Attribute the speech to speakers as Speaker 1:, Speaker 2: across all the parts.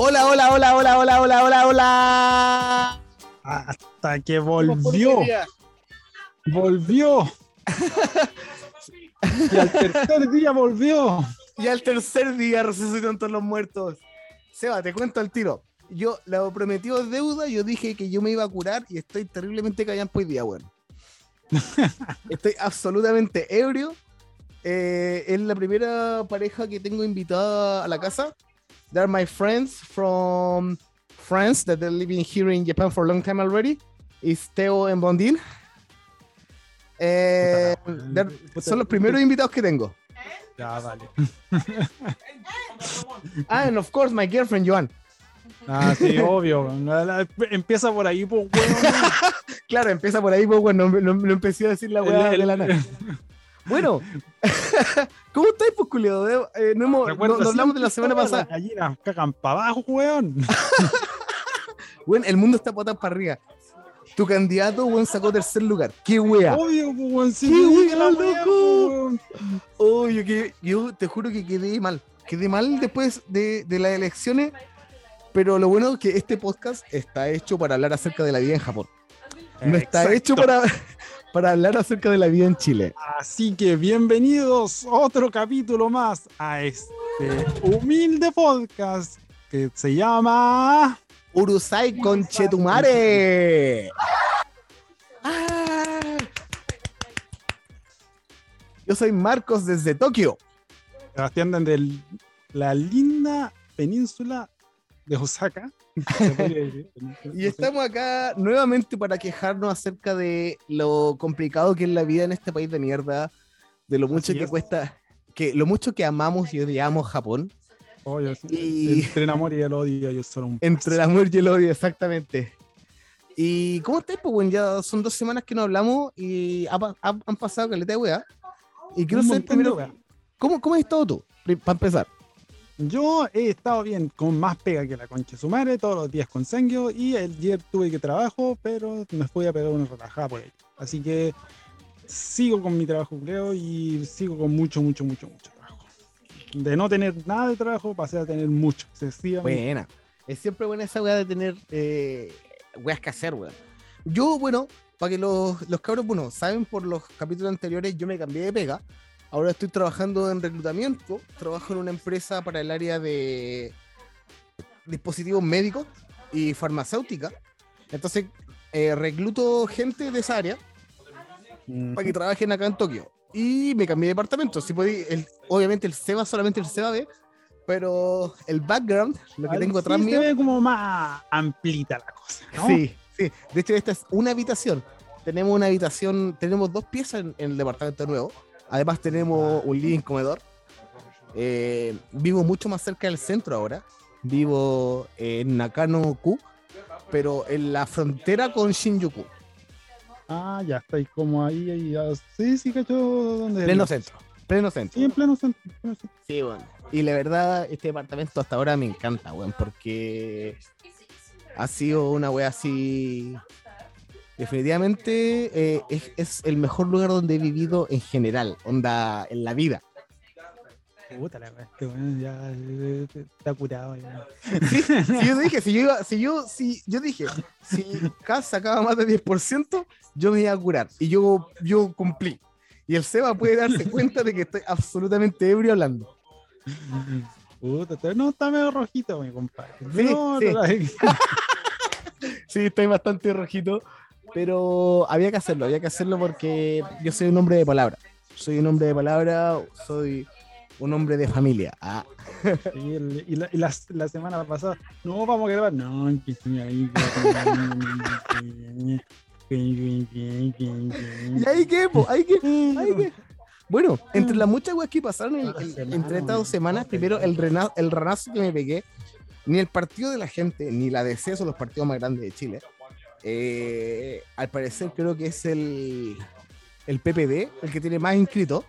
Speaker 1: Hola, hola, hola, hola, hola, hola, hola, hola.
Speaker 2: Hasta que volvió. Volvió. y al tercer día volvió.
Speaker 1: Y al tercer día resucitaron todos los muertos. Seba, te cuento al tiro. Yo lo prometió deuda, yo dije que yo me iba a curar y estoy terriblemente callado hoy día, weón. estoy absolutamente ebrio. Eh, es la primera pareja que tengo invitada a la casa. They're my friends from France that they're living here in Japan for a long time already. Is Teo and Bondin. Eh, son los primeros invitados que tengo.
Speaker 2: Ya, vale.
Speaker 1: Ah, and of course, my girlfriend, Joan.
Speaker 2: Ah, sí, obvio. Empieza por ahí, pues, weón.
Speaker 1: Claro, empieza por ahí, pues, bueno, no, no- no empecé a decir la weá de la nada. Bueno, ¿cómo estáis, pues, culiado? Eh, no, hemos, no, no hablamos de la semana pasada.
Speaker 2: Las gallinas cagan para abajo, weón.
Speaker 1: Bueno, el mundo está patas para arriba. Tu candidato, weón, sacó tercer lugar. ¡Qué wea!
Speaker 2: Obvio, pues, weón. Sí,
Speaker 1: ¡Qué weá, loco!
Speaker 2: pues, weón.
Speaker 1: Oh, yo, que- yo te juro que quedé mal. Quedé mal después de, de las elecciones. Pero lo bueno es que este podcast está hecho para hablar acerca de la vida en Japón. No está
Speaker 2: Exacto.
Speaker 1: hecho para, para hablar acerca de la vida en Chile.
Speaker 2: Así que bienvenidos otro capítulo más a este humilde podcast que se llama
Speaker 1: Urusai Conchetumare. Ah. Yo soy Marcos desde Tokio.
Speaker 2: Sebastián desde la linda península de Osaka.
Speaker 1: Y estamos acá nuevamente para quejarnos acerca de lo complicado que es la vida en este país de mierda, de lo mucho
Speaker 2: Así
Speaker 1: que
Speaker 2: es.
Speaker 1: cuesta, que lo mucho que amamos y odiamos Japón. Y-
Speaker 2: Entre el amor y el odio, yo solo un
Speaker 1: entre el amor y el odio, exactamente. ¿Y cómo estáis? Pues bueno, ya son dos semanas que no hablamos y ha pa- ha- han pasado caleta de weá. Y quiero saber primero. ¿cómo, ¿cómo has estado tú? Para empezar.
Speaker 2: Yo he estado bien, con más pega que la concha de su madre, todos los días con Sengyo, y ayer tuve que trabajo, pero me fui a pegar una relajada por ahí. Así que sigo con mi trabajo, creo, y sigo con mucho, mucho, mucho, mucho trabajo. De no tener nada de trabajo, pasé a tener mucho, excesivamente.
Speaker 1: Buena. Es siempre buena esa weá de tener eh, weas que hacer, weón. Yo, bueno, para que los, los cabros, bueno, saben por los capítulos anteriores, yo me cambié de pega. Ahora estoy trabajando en reclutamiento. Trabajo en una empresa para el área de dispositivos médicos y farmacéutica. Entonces, eh, recluto gente de esa área
Speaker 2: Ujú.
Speaker 1: para que trabajen acá en Tokio. Y me cambié de departamento. Si podí- el- obviamente el SEBA solamente el SEBA ve, pero el background, lo que
Speaker 2: Al-
Speaker 1: tengo
Speaker 2: sí
Speaker 1: atrás
Speaker 2: se
Speaker 1: mío.
Speaker 2: ve como más amplita la cosa, ¿no?
Speaker 1: Sí, sí. De hecho, esta es una habitación. Tenemos una habitación, tenemos dos piezas en, en el departamento nuevo. Además, tenemos un living comedor. Eh, vivo mucho más cerca del centro ahora. Vivo en Nakano-ku, pero en la frontera con Shinjuku.
Speaker 2: Ah, ya estáis como ahí, ahí. ya. Sí, sí, cacho. ¿dónde
Speaker 1: Pleno centro. Pleno centro.
Speaker 2: Sí, en pleno centro. en pleno centro.
Speaker 1: Sí, bueno. Y la verdad, este departamento hasta ahora me encanta, weón, porque ha sido una wea así. Definitivamente eh, es, es el mejor lugar donde he vivido en general, onda, en la vida.
Speaker 2: Puta la este weón ya eh, está curado. Ya.
Speaker 1: Si yo dije, si yo iba, si yo, si yo dije, si Cas sacaba más del 10%, yo me iba a curar. Y yo, yo cumplí. Y el Seba puede darse cuenta de que estoy absolutamente ebrio hablando.
Speaker 2: Puta, no, está medio rojito, mi compadre.
Speaker 1: Sí,
Speaker 2: no,
Speaker 1: sí.
Speaker 2: no, la-
Speaker 1: Sí, estoy bastante rojito, pero había que hacerlo, había que hacerlo porque yo soy un hombre de palabra. Soy un hombre de palabra, soy un hombre de familia. Ah,
Speaker 2: y, el- y la, y la- la semana pasada, no, vamos a grabar. No, que sí, ahí.
Speaker 1: y ahí po, ahí qué, ahí qué. Bueno, entre las muchas weas que pasaron en- en- entre estas dos semanas, primero el, rena- el ranazo que me pegué, ni el partido de la gente, ni la DC son los partidos más grandes de Chile. Eh, al parecer creo que es el, el PPD, el que tiene más inscritos.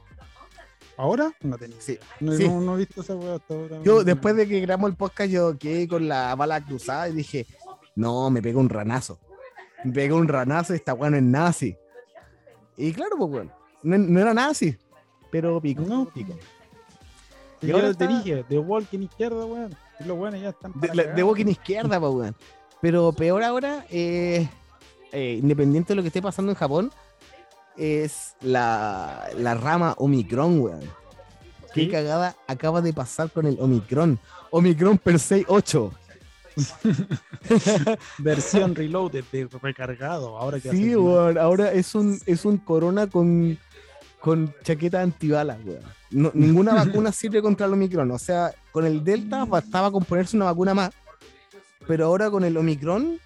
Speaker 2: ¿Ahora? No tenía.
Speaker 1: Sí,
Speaker 2: No,
Speaker 1: sí.
Speaker 2: no, no he visto esa weá hasta ahora.
Speaker 1: Yo, después de que grabamos el podcast, yo quedé con la bala cruzada y dije, no, me pegó un ranazo. Me pegó un ranazo y esta weá no es nazi. Y claro, pues bueno, no, no era nazi, pero pico.
Speaker 2: No.
Speaker 1: pico.
Speaker 2: Y
Speaker 1: Y ahora
Speaker 2: te dije, de Walking izquierda, weón. Y los buenos ya están.
Speaker 1: De, la- en izquierda, pa, weón. Pero peor ahora, eh, eh, independiente de lo que esté pasando en Japón, es la, la rama Omicron, weón. Qué cagada acaba de pasar con el Omicron. Omicron per se 8.
Speaker 2: Versión reloaded, de recargado. Ahora que
Speaker 1: Sí, weón. Ahora es un, es un corona con, con chaqueta antibalas, weón. No- ninguna vacuna sirve contra el Omicron. O sea, con el Delta bastaba con ponerse una vacuna más. Pero ahora con el Omicron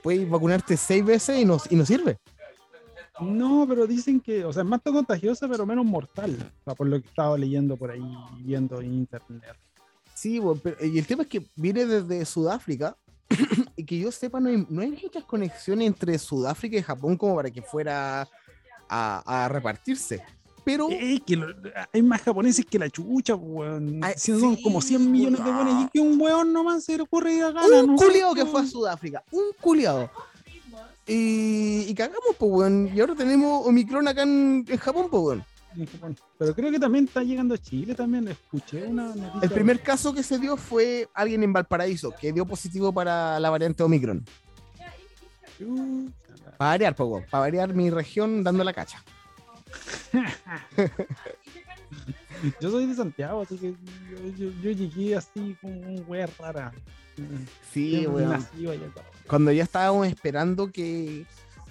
Speaker 1: puedes vacunarte seis veces y no, y no sirve.
Speaker 2: No, pero dicen que, o sea, es más contagiosa, pero menos mortal. O sea, por lo que estaba leyendo por ahí, viendo en internet.
Speaker 1: Sí, pero- y el tema es que viene desde Sudáfrica. y que yo sepa, no hay, no hay muchas conexiones entre Sudáfrica y Japón como para que fuera a, a repartirse. Pero.
Speaker 2: Que lo- hay más japoneses que la chucha, weón. Son
Speaker 1: sí,
Speaker 2: como 100 millones de weones y que un weón nomás se le ocurre ir a gana.
Speaker 1: un
Speaker 2: no
Speaker 1: culiado que fue a. Sudáfrica, un culiado. Y, y cagamos, pues, weón. Y ahora tenemos Omicron acá en, en Japón, pues, weón.
Speaker 2: Pero creo que también está llegando a Chile también. Escuché una noticia.
Speaker 1: El primer caso que se dio fue alguien en Valparaíso que dio positivo para la variante Omicron. Para variar, weón. Para variar mi región dando la cacha.
Speaker 2: Yo soy de Santiago, así que yo, yo- yo llegué así como un wea rara.
Speaker 1: Sí, weón. Cuando ya estábamos esperando que,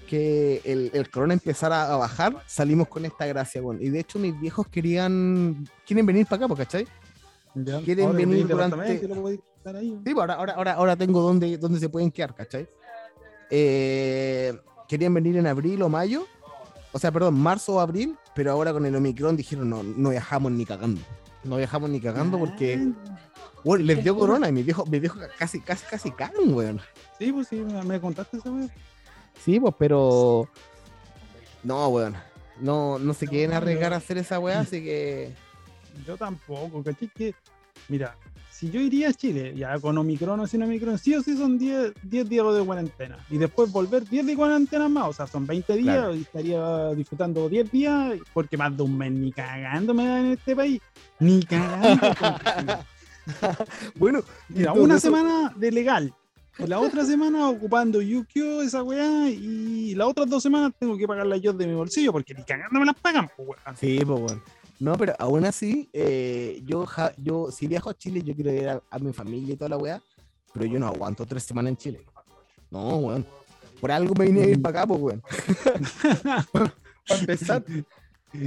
Speaker 1: que el, el corona empezara a bajar, salimos con esta gracia, weón. Y de hecho, mis viejos querían. Quieren venir para acá, ¿cachai?
Speaker 2: Ya,
Speaker 1: ¿Quieren
Speaker 2: ahora
Speaker 1: venir durante-
Speaker 2: ahí.
Speaker 1: Sí, ahora, ahora, ahora, ahora tengo donde, donde se pueden quedar, ¿cachai? Eh, querían venir en abril o mayo, o sea, perdón, marzo o abril, pero ahora con el Omicron dijeron no, no viajamos ni cagando. No viajamos ni cagando porque
Speaker 2: Ah,
Speaker 1: bueno, les dio corona y mis viejos, mis viejos casi, casi, casi cagan, weón.
Speaker 2: Sí, pues sí, me, contaste esa wea.
Speaker 1: Sí, pues, pero. No, weón. No, no se quieren arriesgar a hacer esa weá, así que.
Speaker 2: Yo tampoco, ¿cachai? Que, mira, si yo iría a Chile, ya con Omicron o sin Omicron, sí o sí son 10, 10 días de cuarentena. Y después volver 10 de cuarentena más, o sea, son 20 días
Speaker 1: Claro.
Speaker 2: y estaría disfrutando 10 días, porque más de un mes ni cagando me en este país. Ni cagando.
Speaker 1: Bueno,
Speaker 2: Mira, una
Speaker 1: eso-
Speaker 2: semana de legal. La otra semana ocupando Yukio, esa weá, y las otras dos semanas tengo que pagarla yo de mi bolsillo, porque ni cagando me las pagan, pues weá.
Speaker 1: Sí, pues, weón. No, pero aún así, eh, yo, ja- yo, si viajo a Chile, yo quiero ir a, a mi familia y toda la weá, pero yo no aguanto tres semanas en Chile. No, weón. Por algo me vine a ir para acá, pues, weón. Para empezar.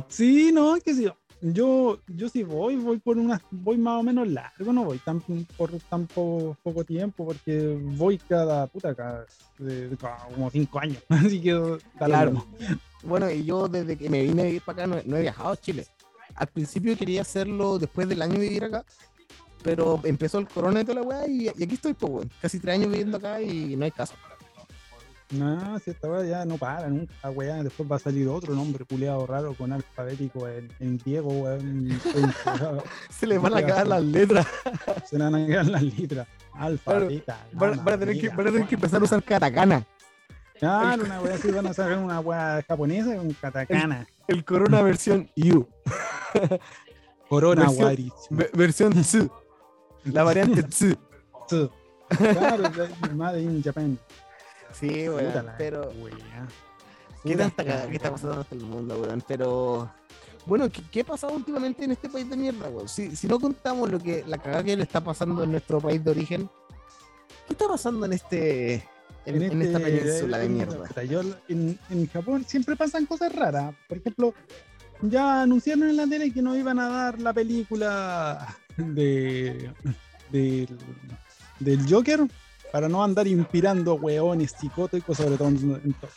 Speaker 2: Sí, no, es que sí. Yo, yo sí voy, voy por unas, voy más o menos largo, no voy tan por tan po- poco tiempo, porque voy cada puta cada, de- de cada como cinco años. Así que mismo.
Speaker 1: Bueno, y yo desde que me vine a vivir para acá no, no he viajado a Chile. Al principio quería hacerlo después del año vivir acá, pero empezó el corona y toda la weá, y, y aquí estoy, pues, weón. Casi tres años viviendo acá y no hay caso.
Speaker 2: No, si esta weá ya no para nunca, weá. Después va a salir otro nombre culeado raro con alfabético en, en griego, weón.
Speaker 1: Se les van a acabar las letras.
Speaker 2: Se le van a quedar las letras. Alfa,
Speaker 1: Claro,
Speaker 2: beta,
Speaker 1: Van, a tener que, van a tener que empezar a usar katakana.
Speaker 2: Claro, una weá así van a sacar una weá japonesa con katakana.
Speaker 1: El corona versión U.
Speaker 2: Corona
Speaker 1: versión-
Speaker 2: Waris.
Speaker 1: Versión Tsu. La variante Tsu.
Speaker 2: Claro, Made in Japan.
Speaker 1: Sí, weón. Pero,
Speaker 2: wea.
Speaker 1: ¿qué tanta cagada que está pasando en el mundo, weón? Pero, bueno, ¿qué, qué ha pasado últimamente en este país de mierda, weón? Si, si no contamos lo que la cagada que le está pasando en nuestro país de origen, ¿qué está pasando en este. En, en esta península de mierda?
Speaker 2: yo en, en Japón siempre pasan cosas raras. Por ejemplo, ya anunciaron en la tele que no iban a dar la película de, del, del Joker para no andar inspirando hueones psicóticos, sobre todo en, en to-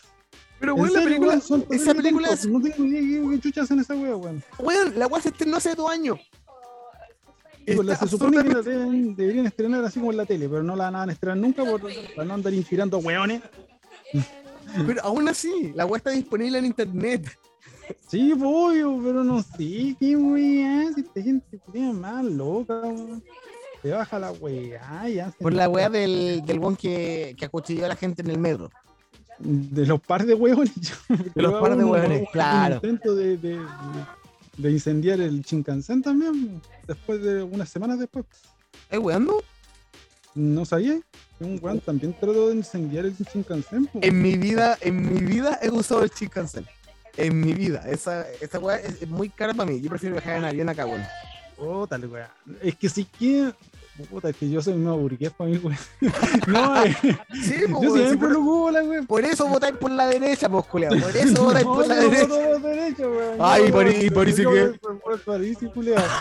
Speaker 1: Pero,
Speaker 2: ¿En
Speaker 1: weón, la película.
Speaker 2: weón? Son
Speaker 1: Esa película es.
Speaker 2: No tengo idea qué- chuchas en esa weón.
Speaker 1: Weón, la weá se estrenó hace dos años.
Speaker 2: Pues, la- se supone que la deben- deberían estrenar así como en la tele, pero no la van a estrenar nunca por, para no andar inspirando hueones.
Speaker 1: Pero aún así, la weá está disponible en internet.
Speaker 2: Sí, obvio, pero no sé, qué weá, si esta gente tiene más loca, weón. Te baja la weá
Speaker 1: Por la weá del, del weón que, que acuchilló a la gente en el metro.
Speaker 2: De los par de hueones.
Speaker 1: De los par de
Speaker 2: un
Speaker 1: claro.
Speaker 2: intento de, de, de incendiar el Shinkansen también, después de unas semanas después.
Speaker 1: ¿Es weando?
Speaker 2: ¿No sabía? Un weón también trató de incendiar el Shinkansen. po.
Speaker 1: En mi vida, en mi vida he usado el Shinkansen. En mi vida. Esa, esa weá es, es muy cara para mí. Yo prefiero viajar en avión acá, weón.
Speaker 2: Puta, la weá. Es que sí que. Puta, es que yo soy una burgués para mí, weón. No, eh,
Speaker 1: Sí, po,
Speaker 2: yo
Speaker 1: sí,
Speaker 2: siempre
Speaker 1: por,
Speaker 2: lo ocupo, la weón.
Speaker 1: por eso votáis por la derecha, pues, culiao. Por eso votáis por la derecha.
Speaker 2: por la derecha, weón.
Speaker 1: Ay, por- y por eso
Speaker 2: yo
Speaker 1: que-
Speaker 2: París culiao.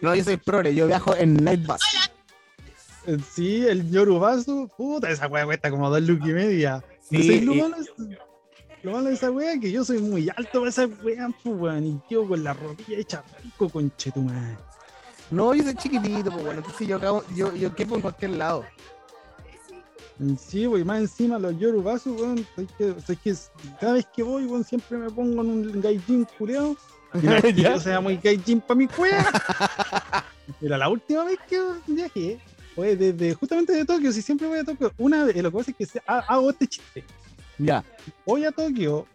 Speaker 1: No, yo soy progre, yo viajo en Night Bus.
Speaker 2: Eh, Sí, el Yorubazo, puta, esa weá cuesta como dos lucas y media.
Speaker 1: Sí,
Speaker 2: No sé, lo, malo es, lo malo de esa weá es que yo soy muy alto para esa weá, pues, weón, y yo con la rodilla hecha pico, conchetumadre.
Speaker 1: No, yo soy chiquitito, pues bueno, entonces yo, acabo, yo, yo quepo en cualquier lado.
Speaker 2: Sí, wey, más encima los yorubazos, weón, soy que, cada vez que voy, weón, siempre me pongo en un gaijin culeado. Es yo sea muy gaijin para mi cueva. Mira, la última vez que viajé fue desde, justamente de Tokio, si siempre voy a Tokio, una vez, lo que pasa es que hago este chiste.
Speaker 1: Ya.
Speaker 2: Voy a Tokio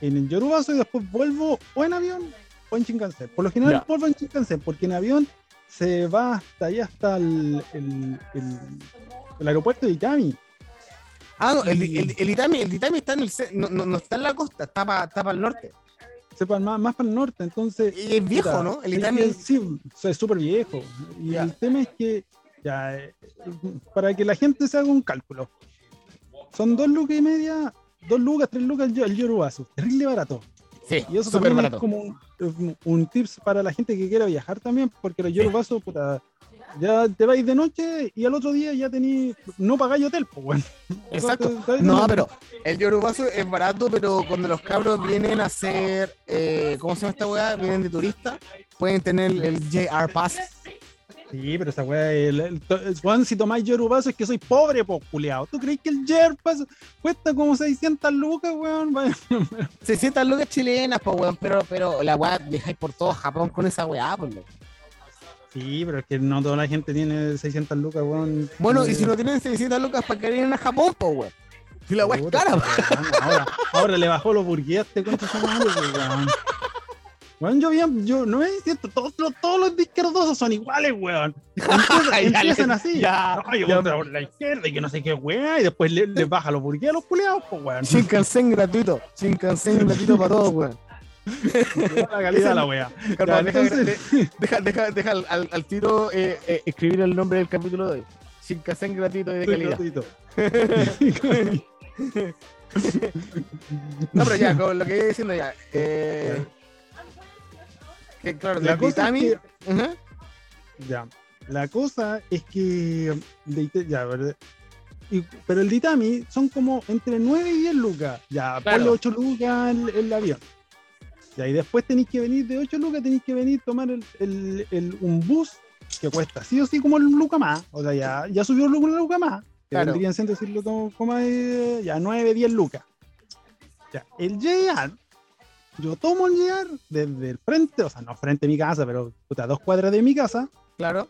Speaker 2: en el Yorubazo y después vuelvo o en avión o en Shinkansen. Por lo general
Speaker 1: Ya.
Speaker 2: vuelvo en Shinkansen porque en avión se va hasta allá, hasta el, el, el- el aeropuerto de Itami.
Speaker 1: Ah, no, el,
Speaker 2: Y-
Speaker 1: el, el Itami, el Itami está en el no, no, no está en la costa, está para el norte.
Speaker 2: sepan más, más para el norte, entonces...
Speaker 1: Y es viejo, ¿no? El Itami
Speaker 2: Sí, o sea, es súper viejo. Y el tema es que, ya, eh, para que la gente se haga un cálculo, son dos lucas y media, dos lucas, tres lucas el, el Yorubazo, terrible barato.
Speaker 1: Sí,
Speaker 2: Y eso
Speaker 1: súper
Speaker 2: también
Speaker 1: barato.
Speaker 2: es como un, un- tips para la gente que quiera viajar también, porque los Yorubazo, puta, ya te vais de noche y al otro día ya tenéis, no pagáis hotel, pues, bueno.
Speaker 1: Exacto. No, pero el yorubazo es barato, pero cuando los cabros vienen a hacer, eh, ¿cómo se llama esta weá? Vienen de turista, pueden tener el JR Pass.
Speaker 2: Sí, pero esa weá, el, el, si tomáis yorubazo es que soy pobre, po, culiao. ¿Tú crees que el yerpas cuesta como 600 lucas, weón? Vaya,
Speaker 1: 600 lucas chilenas, pues weón, pero, pero la weá dejáis por todo Japón con esa weá, pues. loco.
Speaker 2: Sí, pero es que no toda la gente tiene 600 lucas, weón.
Speaker 1: Bueno,
Speaker 2: Eh,
Speaker 1: y si no tienen 600 lucas para que vienen a Japón, pues weón. Si la weá es cara,
Speaker 2: weón, ahora, ahora le bajó los burgués a este concha su madre, weón. Weón, yo bien, yo no es cierto, todos, los- todos los de izquierdosos son iguales, weón. Empiezan, así.
Speaker 1: ya,
Speaker 2: no, yo
Speaker 1: ya.
Speaker 2: por la izquierda y que no sé qué weón, y después le, le baja los burgués a los culiados, pues weón.
Speaker 1: Shinkansen gratuito. Shinkansen gratuito para todos, weón.
Speaker 2: la calidad la wea. Ya,
Speaker 1: deja,
Speaker 2: entonces-
Speaker 1: deja, deja, deja al, al- al tiro eh, eh, escribir el nombre del capítulo de hoy. Shinkansen gratuito y de calidad.
Speaker 2: Gratuito.
Speaker 1: No, pero ya, con lo que iba diciendo ya. Eh, que claro,
Speaker 2: La
Speaker 1: el
Speaker 2: cosa es que-
Speaker 1: Ajá.
Speaker 2: Ya. La cosa es que. de Ita- ya. Y- pero el Ditami son como entre 9 y 10 lucas. Ya,
Speaker 1: Claro.
Speaker 2: ponle 8 lucas el, el avión. Ya, y después tenéis que venir de 8 lucas, tenéis que venir a tomar el, el- el- un bus que cuesta sí o sí como el luca más. O sea, ya, ya subió una luca más. Que vendrían siendo decirlo como, como eh, ya 9, 10 lucas. Ya, el JR, yo tomo el JR desde el frente, o sea, no frente a mi casa, pero puta, a dos cuadras de mi casa
Speaker 1: Claro.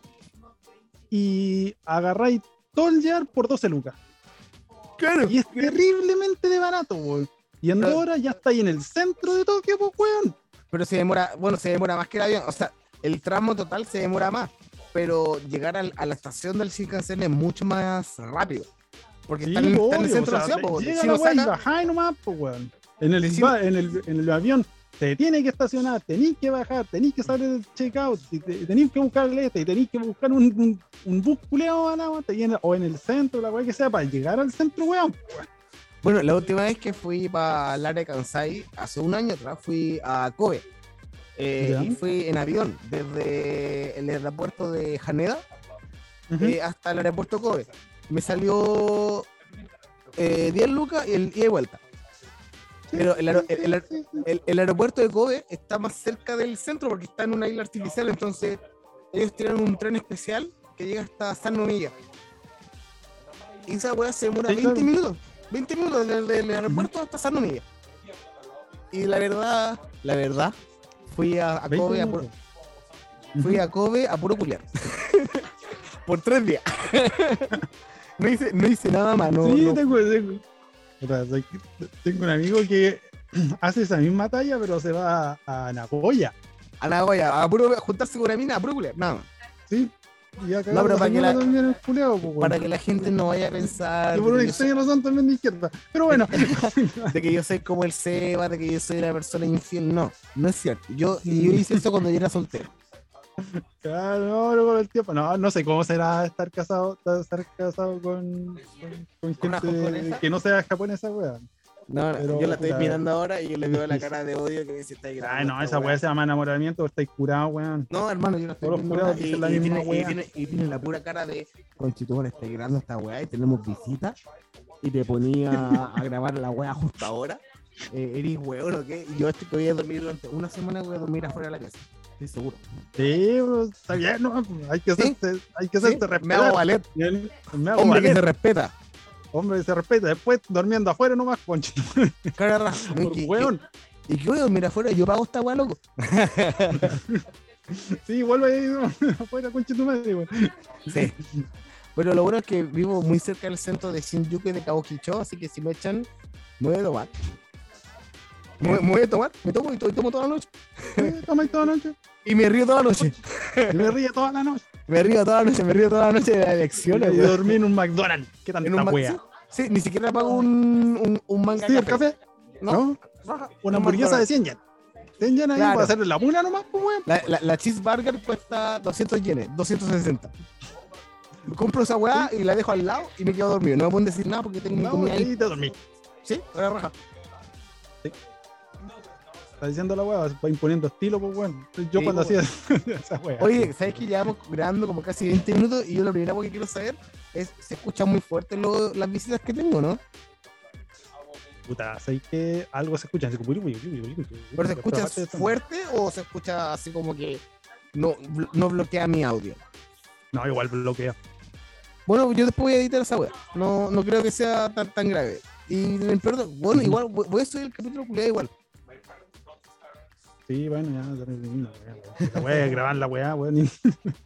Speaker 2: y agarráis todo el JR por 12 lucas.
Speaker 1: Claro.
Speaker 2: Y es terriblemente de barato, weón. Y en dos horas ya estáis en el centro de Tokio, pues, weón.
Speaker 1: Pero se demora, bueno, se demora más que el avión. O sea, el tramo total se demora más. Pero llegar al- a la estación del Shinkansen es mucho más rápido. Porque
Speaker 2: Sí,
Speaker 1: está, en, está en el centro
Speaker 2: o
Speaker 1: de la ciudad,
Speaker 2: llega
Speaker 1: Si
Speaker 2: la
Speaker 1: no
Speaker 2: weá y bajáis nomás, pues, weón. En el, en, el, en el avión te tiene que estacionar, tenéis que bajar, tenéis que salir del checkout, tenéis que buscar el este, y tenéis que buscar un, un, un bus culeado o en el centro, la weá que sea, para llegar al centro, weón.
Speaker 1: Bueno, la última vez que fui para el área de Kansai, hace un año atrás, fui a Kobe. Eh, y fui en avión desde el aeropuerto de Haneda eh, hasta el aeropuerto Kobe. Me salió eh, 10 lucas y el y vuelta. Pero el, aeropuerto de Kobe está más cerca del centro porque está en una isla artificial, entonces ellos tienen un tren especial que llega hasta San Nomilla. Y esa weá se demora
Speaker 2: Sí,
Speaker 1: 20
Speaker 2: claro.
Speaker 1: minutos. 20 minutos desde el aeropuerto hasta San Nomilla. Y la verdad, la verdad, fui a, a
Speaker 2: 20
Speaker 1: Kobe a puro, fui a Kobe a puro culiar. Por tres días. no, hice, no hice nada más. No,
Speaker 2: sí,
Speaker 1: no-
Speaker 2: Puta, soy- tengo un amigo que hace esa misma talla, pero se va a, Nagoya.
Speaker 1: A Nagoya, a, puro, juntarse con una mina, a puro culiar, nada más.
Speaker 2: Sí. Y acá
Speaker 1: No, pero para que la-
Speaker 2: también es culiao, po, weón.
Speaker 1: Para que la gente no vaya a pensar
Speaker 2: Y por una
Speaker 1: yo soy,
Speaker 2: extraña razón también de izquierda. Pero bueno,
Speaker 1: de que yo soy como el Seba, de que yo soy una persona infiel. No, no es cierto. Yo, y yo hice eso cuando yo era soltero.
Speaker 2: Claro, no, no, con el tiempo. No, no sé cómo será estar casado, estar casado con, con, con
Speaker 1: ¿Con una
Speaker 2: gente que no sea japonesa, weón.
Speaker 1: No, no,
Speaker 2: Pero,
Speaker 1: yo la estoy mirando ahora y yo le veo la cara de odio que dice está
Speaker 2: Ay,
Speaker 1: grabando
Speaker 2: no, esa weá se llama enamoramiento, estáis curado, weón.
Speaker 1: No, hermano, yo la estoy
Speaker 2: Todos los
Speaker 1: viendo
Speaker 2: curados
Speaker 1: ahora y,
Speaker 2: dicen la
Speaker 1: y
Speaker 2: misma
Speaker 1: tiene, y,
Speaker 2: weá.
Speaker 1: tiene, y tiene la pura cara de Conchitón, está grabando esta weá y tenemos visita y te ponía a grabar la weá justo ahora. Eh, ¿Eres weón o qué? Y yo estoy que voy a dormir durante una semana voy a dormir afuera de la casa. Estoy seguro.
Speaker 2: Sí, bro, está bien, ¿no? Hay que
Speaker 1: Sí.
Speaker 2: hacerse, hay que
Speaker 1: ¿Sí?
Speaker 2: hacerse
Speaker 1: Me
Speaker 2: respetar.
Speaker 1: hago valer.
Speaker 2: Bien, Me hago
Speaker 1: Hombre que se respeta.
Speaker 2: Hombre que se respeta. Después durmiendo afuera nomás, concha.
Speaker 1: Cara ¿Y,
Speaker 2: weón.
Speaker 1: y, y qué voy a dormir afuera? Yo pago esta weá, loco.
Speaker 2: Sí, vuelve ahí afuera, concha tu madre, weón.
Speaker 1: Sí. Pero lo bueno es que vivo muy cerca del centro de Shinjuku y de Kabukicho, así que si me echan, me voy a tomar. Me, voy a tomar, me tomo y to- y tomo toda la noche.
Speaker 2: Toma toda la noche.
Speaker 1: Y me río toda la noche.
Speaker 2: Y me ríe toda la noche.
Speaker 1: Me río toda la noche, me río toda la noche de las
Speaker 2: Y
Speaker 1: elecciones. weón.
Speaker 2: dormí en un McDonald's. ¿Qué
Speaker 1: En un
Speaker 2: tanta
Speaker 1: Mac-
Speaker 2: wea?
Speaker 1: sí, sí, ni siquiera pago un, un, un manga
Speaker 2: Sí, el
Speaker 1: café.
Speaker 2: café.
Speaker 1: No,
Speaker 2: Una
Speaker 1: un
Speaker 2: hamburguesa de
Speaker 1: McDonald's.
Speaker 2: 100 yen. 100 yen ahí
Speaker 1: Claro.
Speaker 2: para hacerle la mula nomás, pues, weón.
Speaker 1: La, la, la cheeseburger cuesta 200 yenes, 260. Compro esa weá y la dejo al lado y me quedo dormido. No me pueden decir nada porque tengo mi
Speaker 2: No,
Speaker 1: comida ahí.
Speaker 2: ahí te dormí.
Speaker 1: Sí, ahora raja.
Speaker 2: Está diciendo la weá, va imponiendo estilo, pues, weón. Yo
Speaker 1: Sí,
Speaker 2: cuando
Speaker 1: pues,
Speaker 2: hacía esa weá.
Speaker 1: Oye, ¿sabes que llevamos grabando como casi 20 minutos? Y yo lo primero que quiero saber es, ¿se escuchan muy fuerte lo- las visitas que tengo, no?
Speaker 2: Puta, ¿sabes que algo se escucha? Así como-
Speaker 1: ¿Pero se escucha fuerte o se escucha así como que no, no bloquea mi audio?
Speaker 2: No, igual bloquea.
Speaker 1: Bueno, yo después voy a editar esa wea. No, no creo que sea tan, tan grave. Y de- bueno, igual voy voy a subir el capítulo culiado igual.
Speaker 2: Sí, bueno, ya la. La weá, grabar la weá, weón.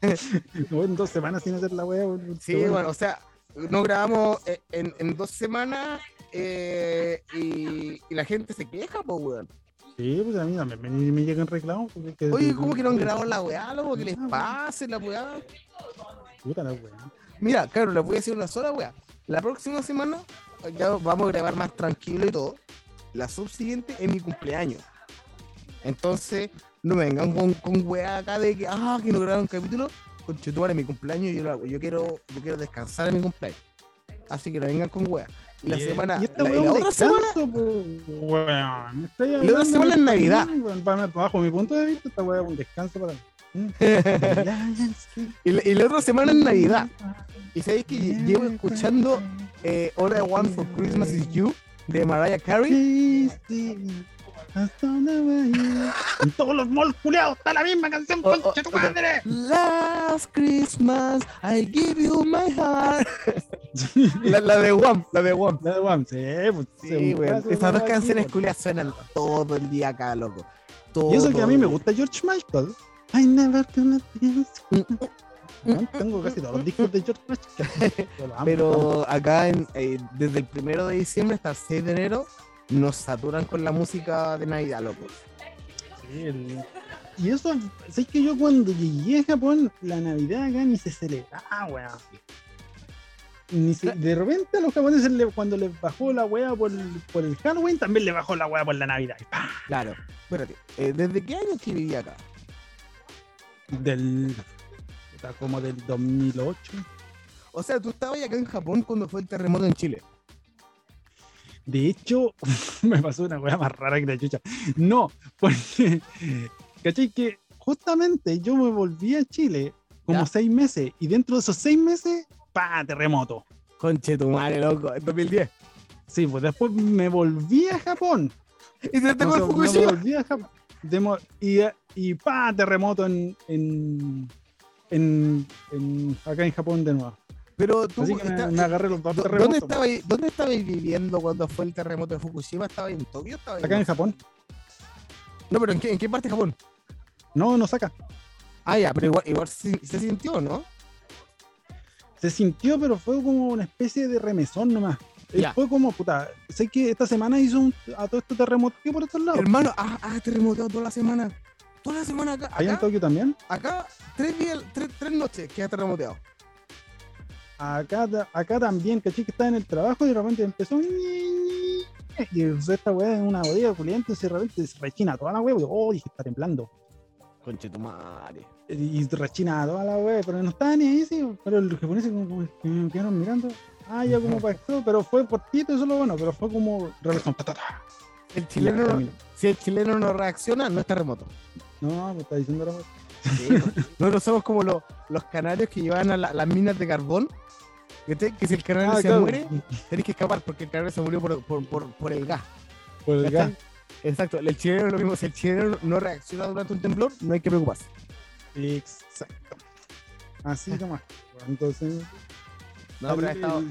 Speaker 2: Weón, dos semanas sin hacer la weá, weón.
Speaker 1: Sí, bueno, o sea, no grabamos eh, en, en dos semanas eh, y, y la gente se queja, pues, weón.
Speaker 2: Sí, pues a mí también me, me llegan reclamos. porque que-
Speaker 1: Oye, ¿cómo que no han grabado la weá, loco? Que les pase la weá.
Speaker 2: Puta la weá.
Speaker 1: Mira, claro, les voy a decir una sola weá. La próxima semana ya vamos a grabar más tranquilo y todo. La subsiguiente es mi cumpleaños. Entonces, no me vengan con, con weá acá de que, ah, que no grabaron capítulo. Con es mi cumpleaños yo lo hago. Yo quiero, yo quiero descansar en mi cumpleaños. Así que no vengan con weá. Y la
Speaker 2: Y-
Speaker 1: semana,
Speaker 2: y esta
Speaker 1: la, la
Speaker 2: un
Speaker 1: otra semana,
Speaker 2: weón. Estoy
Speaker 1: otra semana es Navidad.
Speaker 2: Para- Bajo mi punto de vista, esta weá es un descanso para mí.
Speaker 1: y, la, y la otra semana es Navidad. Y sabéis que lle- llevo escuchando eh, All I Want for Christmas is You de Mariah Carey.
Speaker 2: En todos los malls culiados está la misma canción,
Speaker 1: Oh, oh,
Speaker 2: concha tu madre.
Speaker 1: Last Christmas, I give you my heart. la, la de One, la de One.
Speaker 2: La de Guam, sí, pues,
Speaker 1: Sí, güey. Esas dos canciones
Speaker 2: sí,
Speaker 1: culias suenan todo el día acá, loco. Todo
Speaker 2: Y eso que a mí me gusta George Michael. I never gonna dance.
Speaker 1: Mm,
Speaker 2: Weón, Tengo casi todos los discos de George Michael.
Speaker 1: Pero acá, en, eh, desde el primero de diciembre hasta el 6 de enero, nos saturan con la música de Navidad, loco.
Speaker 2: Sí, el- Y eso, sé que yo cuando llegué a Japón, la Navidad acá ni se celebraba, weón. Ni se- de repente a los japoneses cuando les bajó la weá por, el- por el Halloween, también le bajó la weá por la Navidad.
Speaker 1: Claro. Espérate, eh, ¿desde qué año que viví acá?
Speaker 2: Del. puta, como del 2008.
Speaker 1: O sea, tú estabas acá en Japón cuando fue el terremoto en Chile.
Speaker 2: De hecho, me pasó una weá más rara que la chucha. No, porque, ¿cachai? Que justamente yo me volví a Chile como
Speaker 1: Ya.
Speaker 2: seis meses y dentro de esos seis meses, ¡pa! Terremoto.
Speaker 1: Conche tu madre, loco, en 2010.
Speaker 2: Sí, pues después me volví a Japón.
Speaker 1: Y te
Speaker 2: No,
Speaker 1: el
Speaker 2: no, me
Speaker 1: Fukushima.
Speaker 2: volví a Japón. Demo- y, y ¡pa! Terremoto en, en, en, en- acá en Japón de nuevo.
Speaker 1: Pero tú,
Speaker 2: Así que me,
Speaker 1: está-
Speaker 2: me agarré los dos
Speaker 1: ¿dó- ¿dónde estabais ¿dónde estabais viviendo cuando fue el terremoto de Fukushima? ¿Estabais en Tokio? ¿Estabais
Speaker 2: Acá en Japón.
Speaker 1: No, pero ¿en qué, en qué parte de Japón?
Speaker 2: No, no saca.
Speaker 1: Ah, ya, pero igual, igual se, se sintió, ¿no?
Speaker 2: Se sintió, pero fue como una especie de remesón nomás. Eh,
Speaker 1: Ya.
Speaker 2: Fue como, puta, sé que esta semana hizo un, a todo este terremoto por estos lados.
Speaker 1: Hermano, ah, ah, terremoteado toda la semana. Toda la semana acá.
Speaker 2: Allá en
Speaker 1: Acá,
Speaker 2: Tokio también.
Speaker 1: acá tres días, tres, tres noches que ha terremoteado.
Speaker 2: Acá, acá también, caché que estaba en el trabajo y de repente empezó. Y esta weá en una bodega culiante y de repente se rechina toda la weá. Y oh, dije, está temblando.
Speaker 1: Conche tu madre.
Speaker 2: Y rechina toda la weá, pero no estaba ni ahí, sí. Pero los japoneses como, como que me quedaron mirando. Ah, ya como para esto, pero fue cortito, eso es lo bueno, pero fue como reversión. ta, ta, ta.
Speaker 1: El chileno, si el chileno no reacciona, no es terremoto.
Speaker 2: No, me está diciendo
Speaker 1: Nosotros somos como los, los canarios que llevan a la- las minas de carbón. Que si el canario
Speaker 2: Ah,
Speaker 1: se
Speaker 2: claro.
Speaker 1: muere, tenés que escapar porque el canario se murió por, por, por, por el gas.
Speaker 2: Por el
Speaker 1: ¿cachai?
Speaker 2: gas.
Speaker 1: Exacto, el chileno es lo mismo. Si el chileno no reacciona durante un temblor, no hay que preocuparse.
Speaker 2: Exacto. Así nomás. Entonces.
Speaker 1: No, pero ha estado,